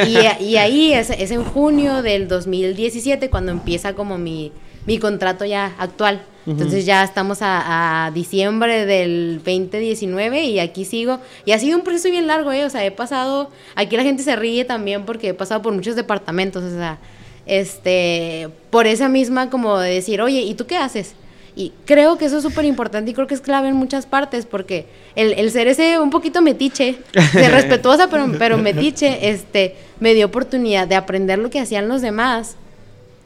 Speaker 3: Y, y ahí es, es en junio del 2017 cuando empieza como mi, mi contrato ya actual. Entonces ya estamos a, a diciembre del 2019 y aquí sigo. Y ha sido un proceso bien largo, ¿eh? O sea, he pasado, aquí la gente se ríe también porque he pasado por muchos departamentos, o sea, este, por esa misma como de decir, oye, ¿y tú qué haces? Y creo que eso es súper importante y creo que es clave en muchas partes porque el, el ser ese un poquito metiche, de respetuosa pero, pero metiche, este, me dio oportunidad de aprender lo que hacían los demás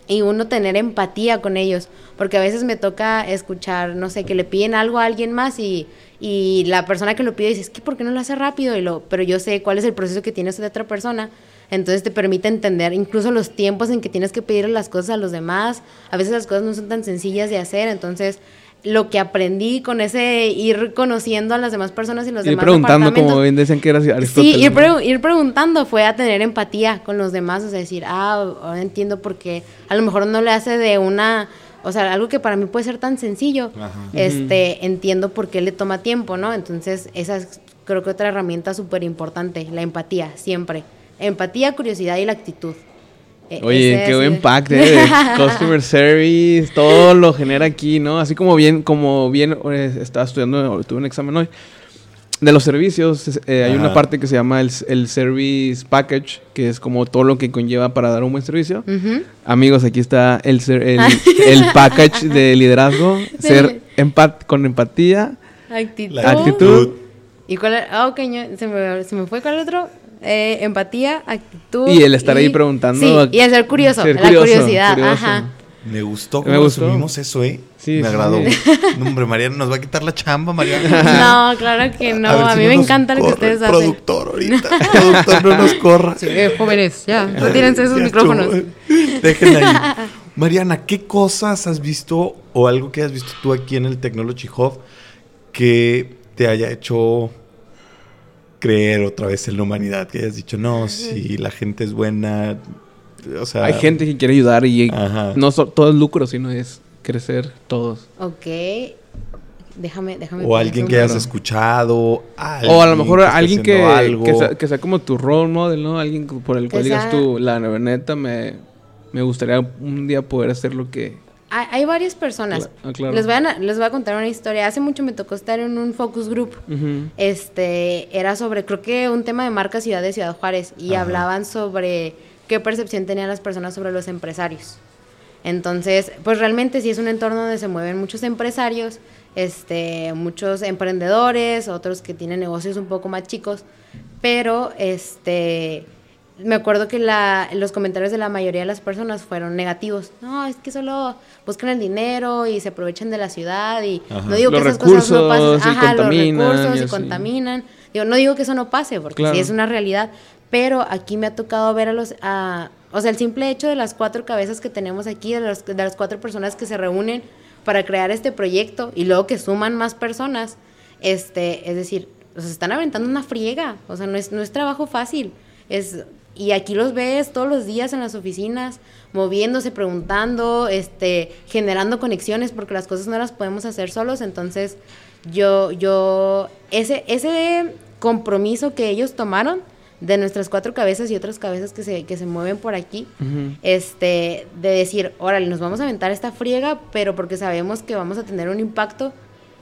Speaker 3: y uno tener empatía con ellos, porque a veces me toca escuchar, no sé, que le piden algo a alguien más y, y la persona que lo pide dice, es que ¿por qué no lo hace rápido? Y lo, pero yo sé cuál es el proceso que tiene esa otra persona, entonces te permite entender incluso los tiempos en que tienes que pedir las cosas a los demás, a veces las cosas no son tan sencillas de hacer, entonces lo que aprendí con ese ir conociendo a las demás personas y los
Speaker 1: Ir
Speaker 3: demás
Speaker 1: preguntando, como bien decían que era
Speaker 3: Sí, ir, ir preguntando fue a tener empatía con los demás, o sea, decir, ah, ahora entiendo por qué a lo mejor no le hace de una, o sea, algo que para mí puede ser tan sencillo, este, entiendo por qué le toma tiempo, ¿no? Entonces, esa es creo que otra herramienta súper importante, la empatía, siempre. Empatía, curiosidad y la actitud. E-
Speaker 1: Oye,
Speaker 3: ese
Speaker 1: qué buen pack de customer service, todo lo genera aquí, ¿no? Así como bien, como bien eh, estaba estudiando, tuve un examen hoy. De los servicios, eh, hay una parte que se llama el, el Service Package, que es como todo lo que conlleva para dar un buen servicio.
Speaker 3: Ujú.
Speaker 1: Amigos, aquí está el, ser- el, el package de liderazgo, ser empat con empatía,
Speaker 3: Actitud.
Speaker 1: Actitud.
Speaker 3: ¿Y cuál era? Ah, ok, yo- se me, se me fue cuál otro. Eh, empatía, actitud.
Speaker 1: Y el estar ahí preguntando.
Speaker 3: Sí, y el ser curioso,
Speaker 1: Ser
Speaker 3: la curiosidad.
Speaker 1: curioso.
Speaker 3: Ajá.
Speaker 2: Me gustó
Speaker 1: Me
Speaker 2: cómo
Speaker 1: gustó.
Speaker 2: resumimos eso, ¿eh?
Speaker 1: Sí,
Speaker 2: Me
Speaker 1: sí,
Speaker 2: agradó.
Speaker 1: sí.
Speaker 2: No, hombre, Mariana nos va a quitar la chamba, Mariana.
Speaker 3: No, claro que no. A,
Speaker 2: si
Speaker 3: mí
Speaker 2: no
Speaker 3: me encanta lo que ustedes hacen.
Speaker 2: Productor ahorita. Productor, no nos corra.
Speaker 3: Sí, eh, jóvenes, ya, retírense esos
Speaker 2: Ya
Speaker 3: micrófonos.
Speaker 2: estuvo. Déjenla ahí. Mariana, ¿qué cosas has visto o algo que has visto tú aquí en el Technology Hub que te haya hecho creer otra vez en la humanidad? Que hayas dicho, no, si la gente es buena. O sea,
Speaker 1: Hay gente que quiere ayudar y
Speaker 2: Ajá.
Speaker 1: no so- todo es lucro, sino es crecer todos.
Speaker 3: Ok. Déjame, déjame.
Speaker 2: O alguien que hayas escuchado.
Speaker 1: o a lo mejor
Speaker 2: que
Speaker 1: alguien que, que, sea, que sea como tu role model, ¿no? Alguien por el cual
Speaker 3: Que
Speaker 1: digas
Speaker 3: sea-
Speaker 1: tú, la neta, me, me gustaría un día poder hacer lo que...
Speaker 3: Hay, hay varias personas.
Speaker 1: Cla- ah, claro.
Speaker 3: les, voy a, les voy a contar una historia. Hace mucho me tocó estar en un focus group. Este, era sobre, creo que un tema de marca Ciudad de Ciudad Juárez. Y
Speaker 2: Ajá.
Speaker 3: hablaban sobre qué percepción tenían las personas sobre los empresarios. Entonces, pues realmente sí es un entorno donde se mueven muchos empresarios, este, muchos emprendedores, otros que tienen negocios un poco más chicos, pero este, me acuerdo que la, los comentarios de la mayoría de las personas fueron negativos. No, es que solo buscan el dinero y se aprovechan de la ciudad y
Speaker 2: Ajá.
Speaker 3: no digo
Speaker 1: Los
Speaker 3: que esas cosas no pasen. Ajá, los recursos
Speaker 1: y
Speaker 3: y contaminan. Digo, no digo que eso no pase, porque
Speaker 1: Claro.
Speaker 3: sí es una realidad, pero aquí me ha tocado ver a los, a, o sea, el simple hecho de las cuatro cabezas que tenemos aquí, de, los- de las cuatro personas que se reúnen para crear este proyecto y luego que suman más personas, este, es decir, o sea, se están aventando una friega, o sea, no es, no es trabajo fácil, es, y aquí los ves todos los días en las oficinas, moviéndose, preguntando, este, generando conexiones, porque las cosas no las podemos hacer solos, entonces yo, yo, ese, ese compromiso que ellos tomaron de nuestras cuatro cabezas y otras cabezas que se, que se mueven por aquí, este, de decir, órale, nos vamos a aventar esta friega, pero porque sabemos que vamos a tener un impacto,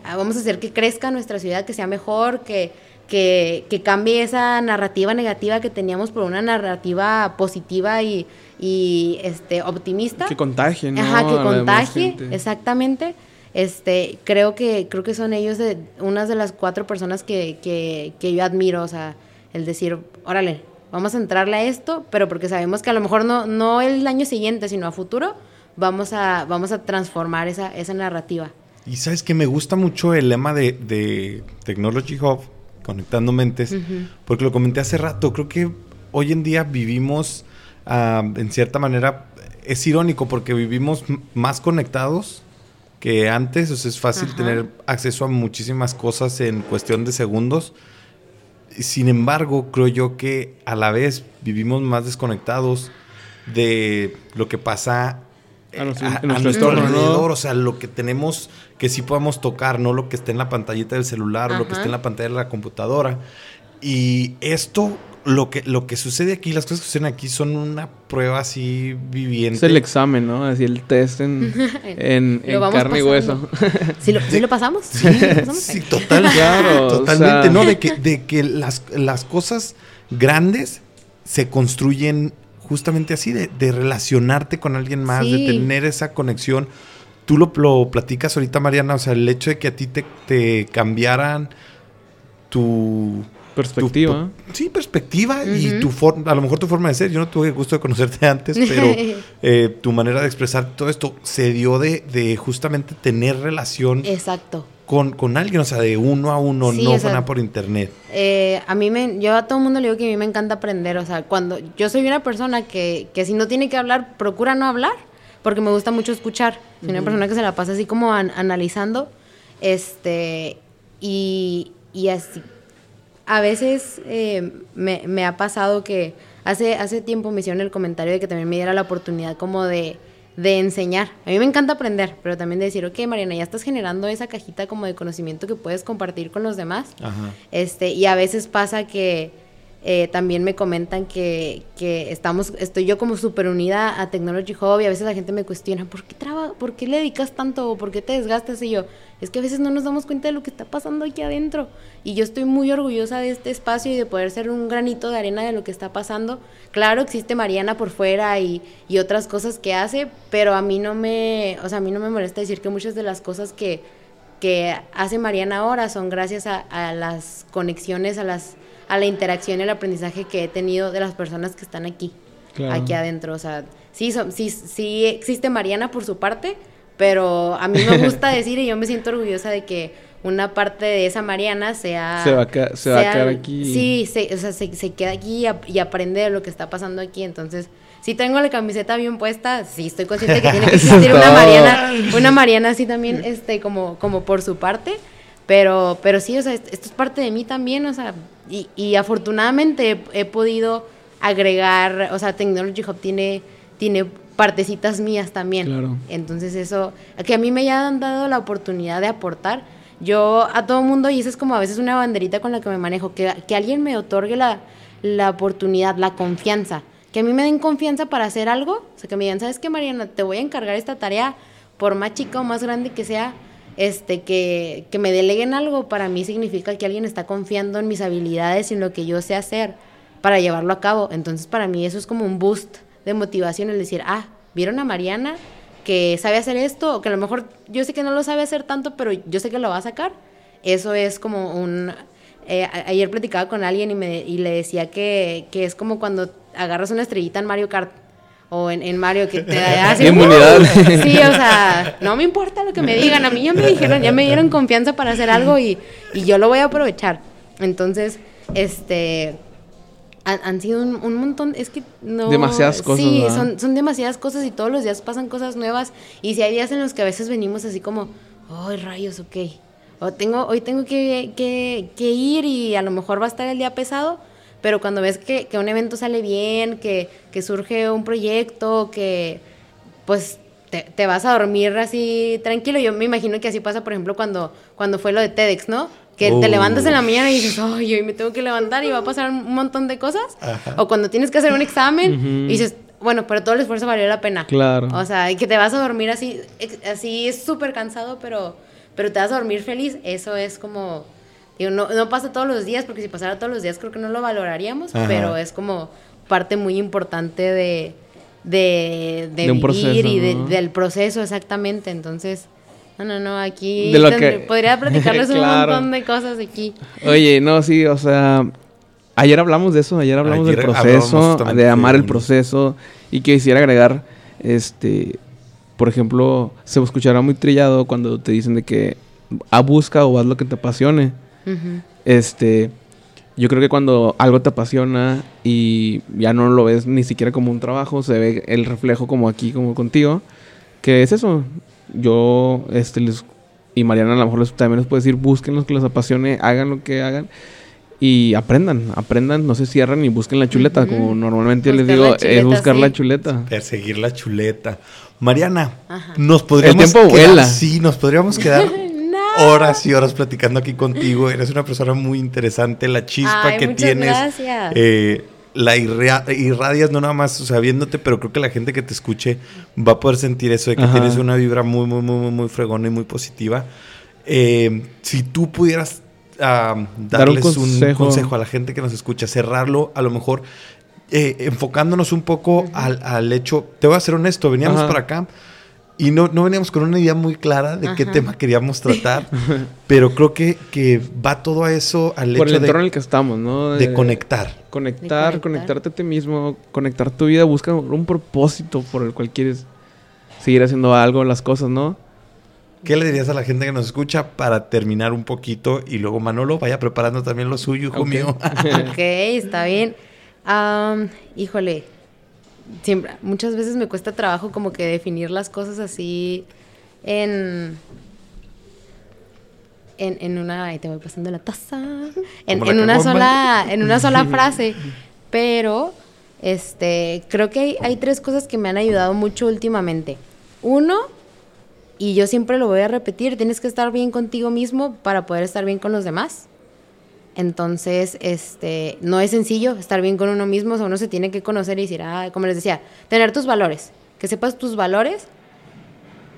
Speaker 3: ah, vamos a hacer que crezca nuestra ciudad, que sea mejor, que, que, que cambie esa narrativa negativa que teníamos por una narrativa positiva y, y este, optimista.
Speaker 1: Que contagie, ¿no?
Speaker 3: Ajá, que contagie, exactamente. Este, creo que, creo que son ellos de unas de las cuatro personas que, que, que yo admiro, o sea, el decir, órale, vamos a entrarle a esto, pero porque sabemos que a lo mejor no, no el año siguiente, sino a futuro, vamos a, vamos a transformar esa, esa narrativa.
Speaker 2: Y sabes que me gusta mucho el lema de, de Technology Hub, conectando mentes, porque lo comenté hace rato, creo que hoy en día vivimos, ah, en cierta manera, es irónico porque vivimos más conectados que antes, o sea, es fácil tener acceso a muchísimas cosas en cuestión de segundos. Sin embargo, creo yo que a la vez vivimos más desconectados de lo que pasa a, nuestro, alrededor, o sea, lo que tenemos que sí podemos tocar, no lo que esté en la pantallita del celular o lo que esté en la pantalla de la computadora. Y esto, lo que, lo que sucede aquí, las cosas que suceden aquí son una prueba así viviente.
Speaker 1: Es el examen, ¿no? Así el test en, en, carne y hueso.
Speaker 3: ¿Sí lo, lo pasamos?
Speaker 2: Sí, total, claro, totalmente, ¿no? De que, de que las, las cosas grandes se construyen justamente así, de, de relacionarte con alguien más, de tener esa conexión. Tú lo, lo, platicas ahorita, Mariana, o sea, el hecho de que a ti te, te cambiaran tu...
Speaker 1: Perspectiva.
Speaker 2: sí, perspectiva y tu forma, a lo mejor tu forma de ser. Yo no tuve el gusto de conocerte antes, pero eh, tu manera de expresar todo esto se dio de, de justamente tener relación.
Speaker 3: Exacto
Speaker 2: con, con, alguien, o sea, de uno a uno, no nada por internet.
Speaker 3: Eh, a mí me, yo a todo el mundo le digo que a mí me encanta aprender, o sea, cuando yo soy una persona que, que si no tiene que hablar, procura no hablar, porque me gusta mucho escuchar. Soy una persona que se la pasa así como analizando, este, y, y así. A veces eh, me, me, ha pasado que hace, hace tiempo me hicieron el comentario de que también me diera la oportunidad como de de enseñar. A mí me encanta aprender, pero también de decir, ok, Mariana, ya estás generando esa cajita como de conocimiento que puedes compartir con los demás. Este, y a veces pasa que eh, también me comentan que, que, estamos, estoy yo como súper unida a Technology Hub y a veces la gente me cuestiona, ¿por qué, traba, ¿por qué le dedicas tanto o por qué te desgastas? Y yo, es que a veces no nos damos cuenta de lo que está pasando aquí adentro. Y yo estoy muy orgullosa de este espacio y de poder ser un granito de arena de lo que está pasando. Claro, existe Mariana por fuera y, y otras cosas que hace, pero a mí no me, o sea, a mí no me molesta decir que muchas de las cosas que, que hace Mariana ahora son gracias a, a las conexiones, a las a la interacción y el aprendizaje que he tenido de las personas que están aquí, aquí adentro. O sea, sí, sí, sí existe Mariana por su parte, pero a mí me gusta decir y yo me siento orgullosa de que una parte de esa Mariana sea...
Speaker 1: Se va a, quedar aquí.
Speaker 3: Sí, se, o sea, se, queda aquí y, aprende de lo que está pasando aquí. Entonces, si tengo la camiseta bien puesta, sí estoy consciente que tiene que existir una Mariana, una Mariana así también, este, como, como por su parte. Pero, pero sí, o sea, esto es parte de mí también, o sea, y, y afortunadamente he, podido agregar, o sea, Technology Hub tiene, tiene partecitas mías también. Claro. Entonces eso, que a mí me hayan dado la oportunidad de aportar, yo a todo mundo, y esa es como a veces una banderita con la que me manejo, que, que alguien me otorgue la, la oportunidad, la confianza, que a mí me den confianza para hacer algo, o sea, que me digan, ¿sabes qué, Mariana? Te voy a encargar esta tarea, por más chica o más grande que sea, este, que, que me deleguen algo, para mí significa que alguien está confiando en mis habilidades y en lo que yo sé hacer para llevarlo a cabo. Entonces, para mí eso es como un boost de motivación, el decir, ah, vieron a Mariana que sabe hacer esto, o que a lo mejor yo sé que no lo sabe hacer tanto, pero yo sé que lo va a sacar. Eso es como un... Eh, ayer platicaba con alguien y, me, y le decía que, que es como cuando agarras una estrellita en Mario Kart o en, Mario que te da así, inmunidad. sí, o sea, no me importa lo que me digan, a mí ya me dijeron, ya me dieron confianza para hacer algo y, y yo lo voy a aprovechar. Entonces, este han, sido un, montón, es que no...
Speaker 1: Demasiadas cosas.
Speaker 3: Sí, son, son demasiadas cosas y todos los días pasan cosas nuevas y si hay días en los que a veces venimos así como, ay rayos, ok, o tengo, hoy tengo que, que, que ir y a lo mejor va a estar el día pesado, pero cuando ves que, un evento sale bien, que, surge un proyecto, que pues te, vas a dormir así tranquilo. Yo me imagino que así pasa, por ejemplo, cuando, cuando fue lo de TEDx, ¿no? Que te levantas en la mañana y dices, ay, hoy me tengo que levantar y va a pasar un montón de cosas. O cuando tienes que hacer un examen y dices, bueno, pero todo el esfuerzo valió la pena.
Speaker 1: Claro.
Speaker 3: O sea, y que te vas a dormir así, así es súper cansado, pero, pero te vas a dormir feliz. Eso es como no, no pasa todos los días, porque si pasara todos los días creo que no lo valoraríamos, pero es como parte muy importante de, de, de, vivir y del proceso, exactamente. Entonces, no, no, no, aquí podría platicarles un montón de cosas aquí.
Speaker 1: Oye, no, sí, o sea, ayer hablamos de eso, ayer hablamos del proceso, de amar el proceso, y quisiera agregar, este, por ejemplo, se escuchará muy trillado cuando te dicen de que a busca o haz lo que te apasione. Este, yo creo que cuando algo te apasiona y ya no lo ves ni siquiera como un trabajo, se ve el reflejo como aquí, como contigo, que es eso. Yo, este, les, y Mariana a lo mejor también les puede decir, busquen lo que les apasione, hagan lo que hagan y aprendan, aprendan, no se cierran y busquen la chuleta, como normalmente les digo, es buscar la chuleta.
Speaker 2: Perseguir la chuleta. Mariana, nos podríamos
Speaker 1: El tiempo
Speaker 2: quedar,
Speaker 1: vuela.
Speaker 2: sí, nos podríamos quedar horas y horas platicando aquí contigo. Eres una persona muy interesante, la chispa
Speaker 3: Ay,
Speaker 2: que
Speaker 3: muchas
Speaker 2: tienes.
Speaker 3: gracias.
Speaker 2: eh, la irra- irradias no nada más o sea, viéndote, pero creo que la gente que te escuche va a poder sentir eso de que
Speaker 1: Ajá.
Speaker 2: tienes una vibra muy, muy, muy, muy, muy fregona y muy positiva. Eh, si tú pudieras
Speaker 1: Dar un
Speaker 2: darles un
Speaker 1: consejo.
Speaker 2: consejo. a la gente que nos escucha, cerrarlo, a lo mejor eh, enfocándonos un poco al, al hecho, te voy a ser honesto, veníamos
Speaker 1: Ajá.
Speaker 2: para acá y no, no veníamos con una idea muy clara de qué tema queríamos tratar, pero creo que, que va todo a eso, al
Speaker 1: Por el
Speaker 2: hecho
Speaker 1: entorno en el que estamos, ¿no?
Speaker 2: de conectar.
Speaker 1: Conectar,
Speaker 3: De conectar.
Speaker 1: conectarte a ti mismo, conectar tu vida, busca un propósito por el cual quieres seguir haciendo algo, las cosas, ¿no?
Speaker 2: ¿Qué le dirías a la gente que nos escucha para terminar un poquito y luego Manolo vaya preparando también lo suyo, hijo mío?
Speaker 3: Ok, está bien. Híjole, siempre, muchas veces me cuesta trabajo como que definir las cosas así en... En, en una... Te voy pasando la taza. En,
Speaker 2: la
Speaker 3: en una sola, en una sola frase. Pero, este, creo que hay, hay tres cosas que me han ayudado mucho últimamente. Uno, y yo siempre lo voy a repetir, tienes que estar bien contigo mismo para poder estar bien con los demás. Entonces, este, no es sencillo estar bien con uno mismo, uno se tiene que conocer y decir, ah, como les decía, tener tus valores, que sepas tus valores,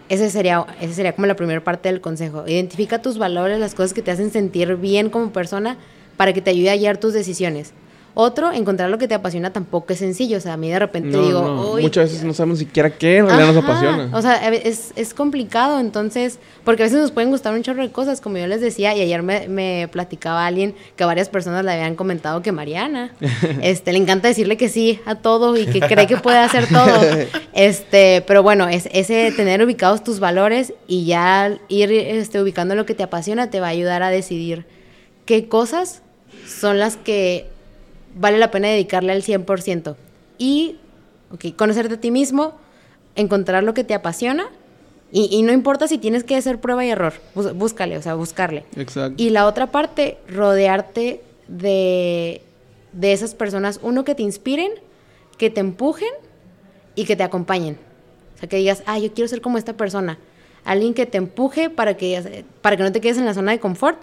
Speaker 3: ese sería, ese sería como la primera parte del consejo. Identifica tus valores, las cosas que te hacen sentir bien como persona, para que te ayude a guiar tus decisiones. Otro, encontrar lo que te apasiona tampoco es sencillo, o sea, a mí de repente
Speaker 1: No,
Speaker 3: digo,
Speaker 1: no.
Speaker 3: "Uy,
Speaker 1: Muchas veces no sabemos siquiera qué en realidad nos apasiona.
Speaker 3: O sea, es, es complicado, entonces, porque a veces nos pueden gustar un chorro de cosas, como yo les decía, y ayer me, me platicaba alguien que varias personas le habían comentado que Mariana, este, le encanta decirle que sí a todo y que cree que puede hacer todo. Este, pero bueno, es, ese tener ubicados tus valores y ya ir este, ubicando lo que te apasiona te va a ayudar a decidir qué cosas son las que vale la pena dedicarle al 100%. Y, conocerte a ti mismo, encontrar lo que te apasiona. Y, y no importa si tienes que hacer prueba y error, búscale, o sea, buscarle.
Speaker 1: Exacto.
Speaker 3: Y la otra parte, rodearte de, de esas personas, uno, que te inspiren, que te empujen y que te acompañen. O sea, que digas, ah, yo quiero ser como esta persona. Alguien que te empuje para que, para que no te quedes en la zona de confort.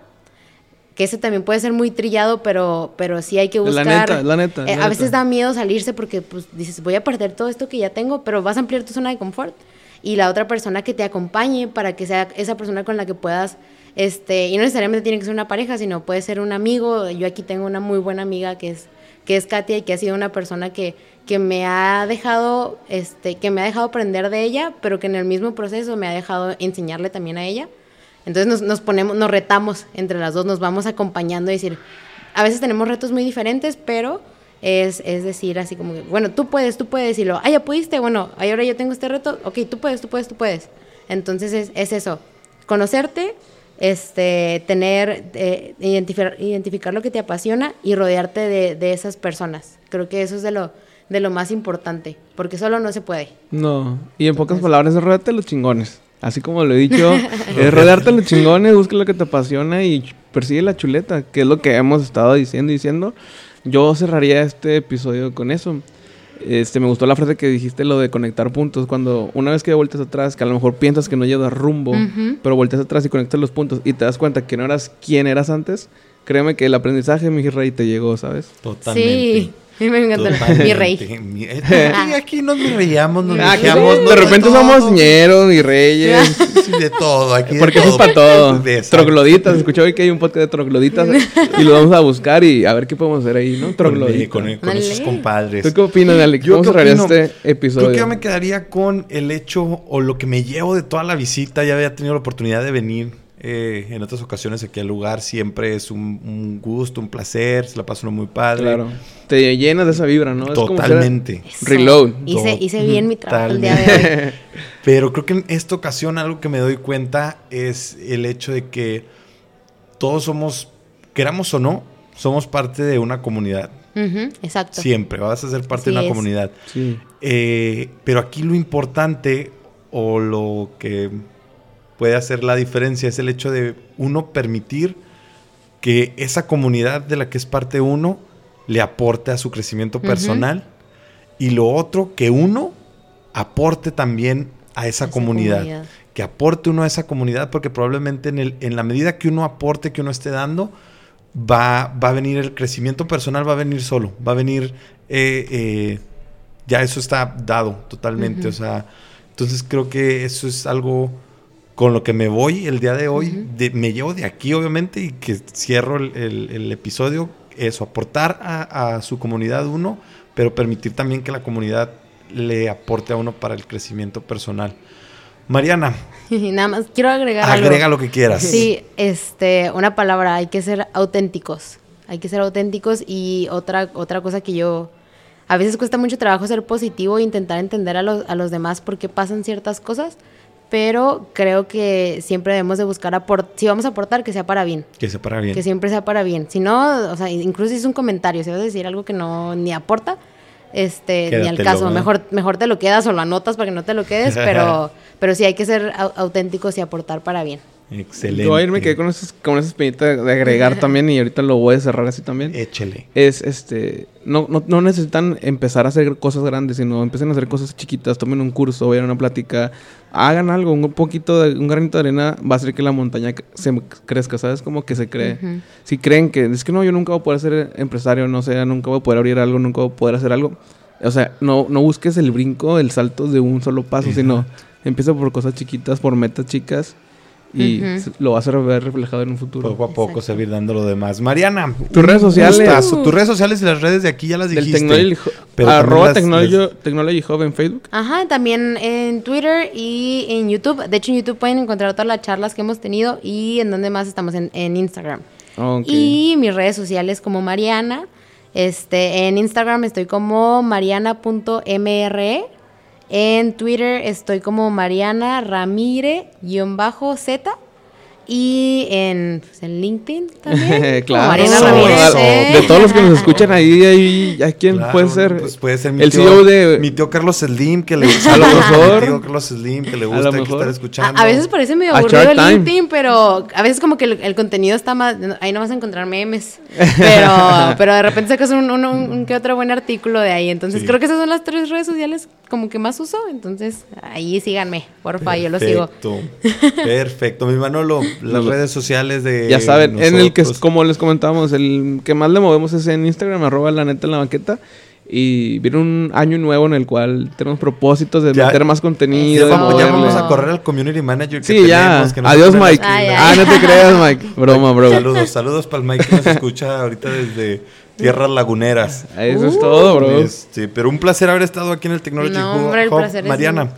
Speaker 3: Que ese también puede ser muy trillado, pero, pero sí hay que
Speaker 1: La
Speaker 3: buscar.
Speaker 1: neta, la neta,
Speaker 3: Eh,
Speaker 1: la
Speaker 3: a veces da miedo salirse porque pues dices, voy a perder todo esto que ya tengo, pero vas a ampliar tu zona de confort. Y la otra persona que te acompañe para que sea esa persona con la que puedas, este, y no necesariamente tiene que ser una pareja, sino puede ser un amigo. Yo aquí tengo una muy buena amiga que es, que es Katia y que ha sido una persona que, que me ha dejado, este, que me ha dejado aprender de ella, pero que en el mismo proceso me ha dejado enseñarle también a ella. Entonces nos, nos ponemos, nos retamos entre las dos, nos vamos acompañando y decir, a veces tenemos retos muy diferentes, pero es, es decir, así como que, bueno, tú puedes, tú puedes, y lo, ah, ya pudiste, bueno, ahora yo tengo este reto, ok, tú puedes, tú puedes, tú puedes. Entonces es, es eso, conocerte, este, tener, eh, identificar, identificar lo que te apasiona y rodearte de, de esas personas. Creo que eso es de lo, de lo más importante, porque solo no se puede.
Speaker 1: No. Y en pocas palabras, de los chingones. Así como lo he dicho, es rodearte de los chingones, busca lo que te apasiona y persigue la chuleta, que es lo que hemos estado diciendo y diciendo. Yo cerraría este episodio con eso. Este, me gustó la frase que dijiste, lo de conectar puntos. Cuando una vez que vueltas atrás, que a lo mejor piensas que no llevas rumbo, pero volteas atrás y conectas los puntos y te das cuenta que no eras quien eras antes, créeme que el aprendizaje, mi rey, te llegó, ¿sabes?
Speaker 2: Totalmente.
Speaker 3: Sí, mí me encanta mi rey.
Speaker 2: Mi- eh, y aquí nos reíamos, nos
Speaker 1: Aquí
Speaker 2: reíamos.
Speaker 1: de repente somos ñeros y reyes.
Speaker 2: Sí, de todo. Aquí de
Speaker 1: Porque eso es para todo. Trogloditas. Escuché hoy que hay un podcast de trogloditas y lo vamos a buscar y a ver qué podemos hacer ahí, ¿no? Trogloditas.
Speaker 2: con, con esos compadres.
Speaker 1: ¿Tú qué opinas, Alex?
Speaker 2: Yo
Speaker 1: ¿Cómo
Speaker 2: opino?
Speaker 1: este episodio?
Speaker 2: Creo que yo me quedaría con el hecho o lo que me llevo de toda la visita. Ya había tenido la oportunidad de venir eh, en otras ocasiones aquí al lugar. Siempre es un, gusto, un placer, se la pasa uno muy padre. Claro.
Speaker 1: Te llenas de esa vibra, ¿no?
Speaker 2: Totalmente.
Speaker 1: reload.
Speaker 3: Hice, hice, bien mi trabajo el día de hoy.
Speaker 2: Pero creo que en esta ocasión algo que me doy cuenta es el hecho de que todos somos, queramos o no, somos parte de una comunidad.
Speaker 3: exacto.
Speaker 2: Siempre, vas a ser parte de una comunidad. Eh, pero aquí lo importante o lo que puede hacer la diferencia es el hecho de uno permitir que esa comunidad de la que es parte uno le aporte a su crecimiento personal y lo otro que uno aporte también a esa, comunidad, que aporte uno a esa comunidad porque probablemente en, el, en la medida que uno aporte, que uno esté dando, va, va a venir el crecimiento personal, va a venir solo, va a venir, eh, eh, ya eso está dado totalmente, o sea, entonces creo que eso es algo con lo que me voy el día de hoy, me llevo de aquí obviamente y que cierro el, episodio, eso, aportar a, su comunidad uno, pero permitir también que la comunidad le aporte a uno para el crecimiento personal. Mariana.
Speaker 3: Nada más quiero agregar
Speaker 2: Agrega lo que quieras.
Speaker 3: Sí, este, una palabra, hay que ser auténticos. Hay que ser auténticos y otra, otra cosa que yo... A veces cuesta mucho trabajo ser positivo e intentar entender a los, a los demás por qué pasan ciertas cosas pero creo que siempre debemos de buscar, si vamos a aportar, que sea para bien.
Speaker 2: Que sea para bien.
Speaker 3: Que siempre sea para bien. Si no, o sea, incluso si es un comentario, si vas a decir algo que no ni aporta, este, ni al caso, mejor, mejor te lo quedas o lo anotas para que no te lo quedes, pero, pero sí hay que ser auténticos y aportar para bien.
Speaker 2: Excelente.
Speaker 1: Yo ayer me quedé con, esas, con esa espinita de agregar también y ahorita lo voy a cerrar así también.
Speaker 2: Échele.
Speaker 1: Es este, no, no, no, necesitan empezar a hacer cosas grandes, sino empiecen a hacer cosas chiquitas, tomen un curso, vayan a una plática, hagan algo, un poquito de, un granito de arena va a hacer que la montaña se crezca, ¿sabes? Como que se cree. Si creen que, es que no, yo nunca voy a poder ser empresario, no sé, nunca voy a poder abrir algo, nunca voy a poder hacer algo. O sea, no, no busques el brinco, el salto de un solo paso, sino empieza por cosas chiquitas, por metas chicas y lo vas a ver reflejado en un futuro.
Speaker 2: Poco a poco seguir dando lo demás. Mariana,
Speaker 1: tus redes sociales.
Speaker 2: tus redes sociales y las redes de aquí ya las dijiste.
Speaker 1: Del pero arroba technology, Hub en Facebook.
Speaker 3: Ajá, también en Twitter y en YouTube. De hecho, en YouTube pueden encontrar todas las charlas que hemos tenido y en donde más estamos en, Instagram. Y mis redes sociales como Mariana. Este, en Instagram estoy como mariana.mre en Twitter estoy como Mariana Ramírez-Z. Y en, pues, en LinkedIn también.
Speaker 1: claro. Mariana Ramírez. De todos los que nos escuchan ahí, ahí, ¿a quién puede ser?
Speaker 2: Pues puede ser mi el tío, CEO de. Mi tío Carlos Slim, que le gusta. a lo mejor. Mi tío Carlos Slim, que le gusta estar escuchando.
Speaker 3: A, veces parece medio aburrido el LinkedIn, pero a veces como que el, contenido está más. Ahí no vas a encontrar memes. Pero, pero de repente sacas un, un, un, que otro buen artículo de ahí. Entonces creo que esas son las tres redes sociales como que más uso. Entonces ahí síganme, porfa, yo lo sigo.
Speaker 2: Perfecto. Perfecto. Mi Manolo las redes sociales de.
Speaker 1: Ya saben, en el que, como les comentábamos, el que más le movemos es en Instagram, arroba la neta en la banqueta. Y viene un año nuevo en el cual tenemos propósitos de meter más contenido.
Speaker 2: Ya, vamos, a correr al community manager
Speaker 1: que sí, ya. Adiós, Mike. Ah, no te creas, Mike. Broma, bro.
Speaker 2: Saludos, saludos para el Mike que nos escucha ahorita desde tierras laguneras.
Speaker 1: Eso es todo, bro.
Speaker 2: Este, pero un placer haber estado aquí en el Technology
Speaker 3: no,
Speaker 2: Mariana.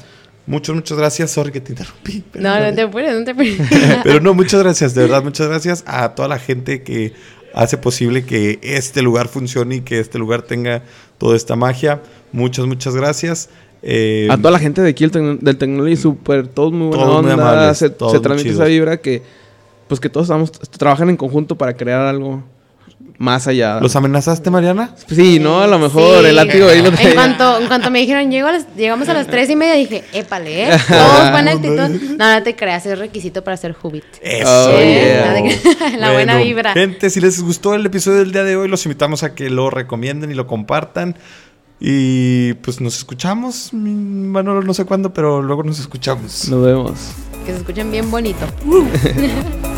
Speaker 2: Muchas, muchas gracias. Sorry que te interrumpí.
Speaker 3: No, no te apures, no te apures.
Speaker 2: pero no, muchas gracias, de verdad, muchas gracias a toda la gente que hace posible que este lugar funcione y que este lugar tenga toda esta magia. Muchas, muchas gracias.
Speaker 1: Eh, a toda la gente de aquí del Technology Super, todos muy buena onda. se, se transmite esa vibra que, pues que todos estamos, trabajan en conjunto para crear algo más allá.
Speaker 2: ¿Los amenazaste, Mariana?
Speaker 1: Sí, no, a lo mejor el látigo ahí
Speaker 3: lo en cuanto, en cuanto me dijeron, Llego llegamos a las tres y media, dije, épale, ¿eh? Todos buena actitud. No, no te creas, es requisito para ser Hobbit.
Speaker 2: Eso. Oh,
Speaker 3: la buena vibra.
Speaker 2: Gente, si les gustó el episodio del día de hoy, los invitamos a que lo recomienden y lo compartan. Y pues nos escuchamos, Manolo, no sé cuándo, pero luego nos escuchamos.
Speaker 1: Nos vemos.
Speaker 3: Que se escuchen bien bonito.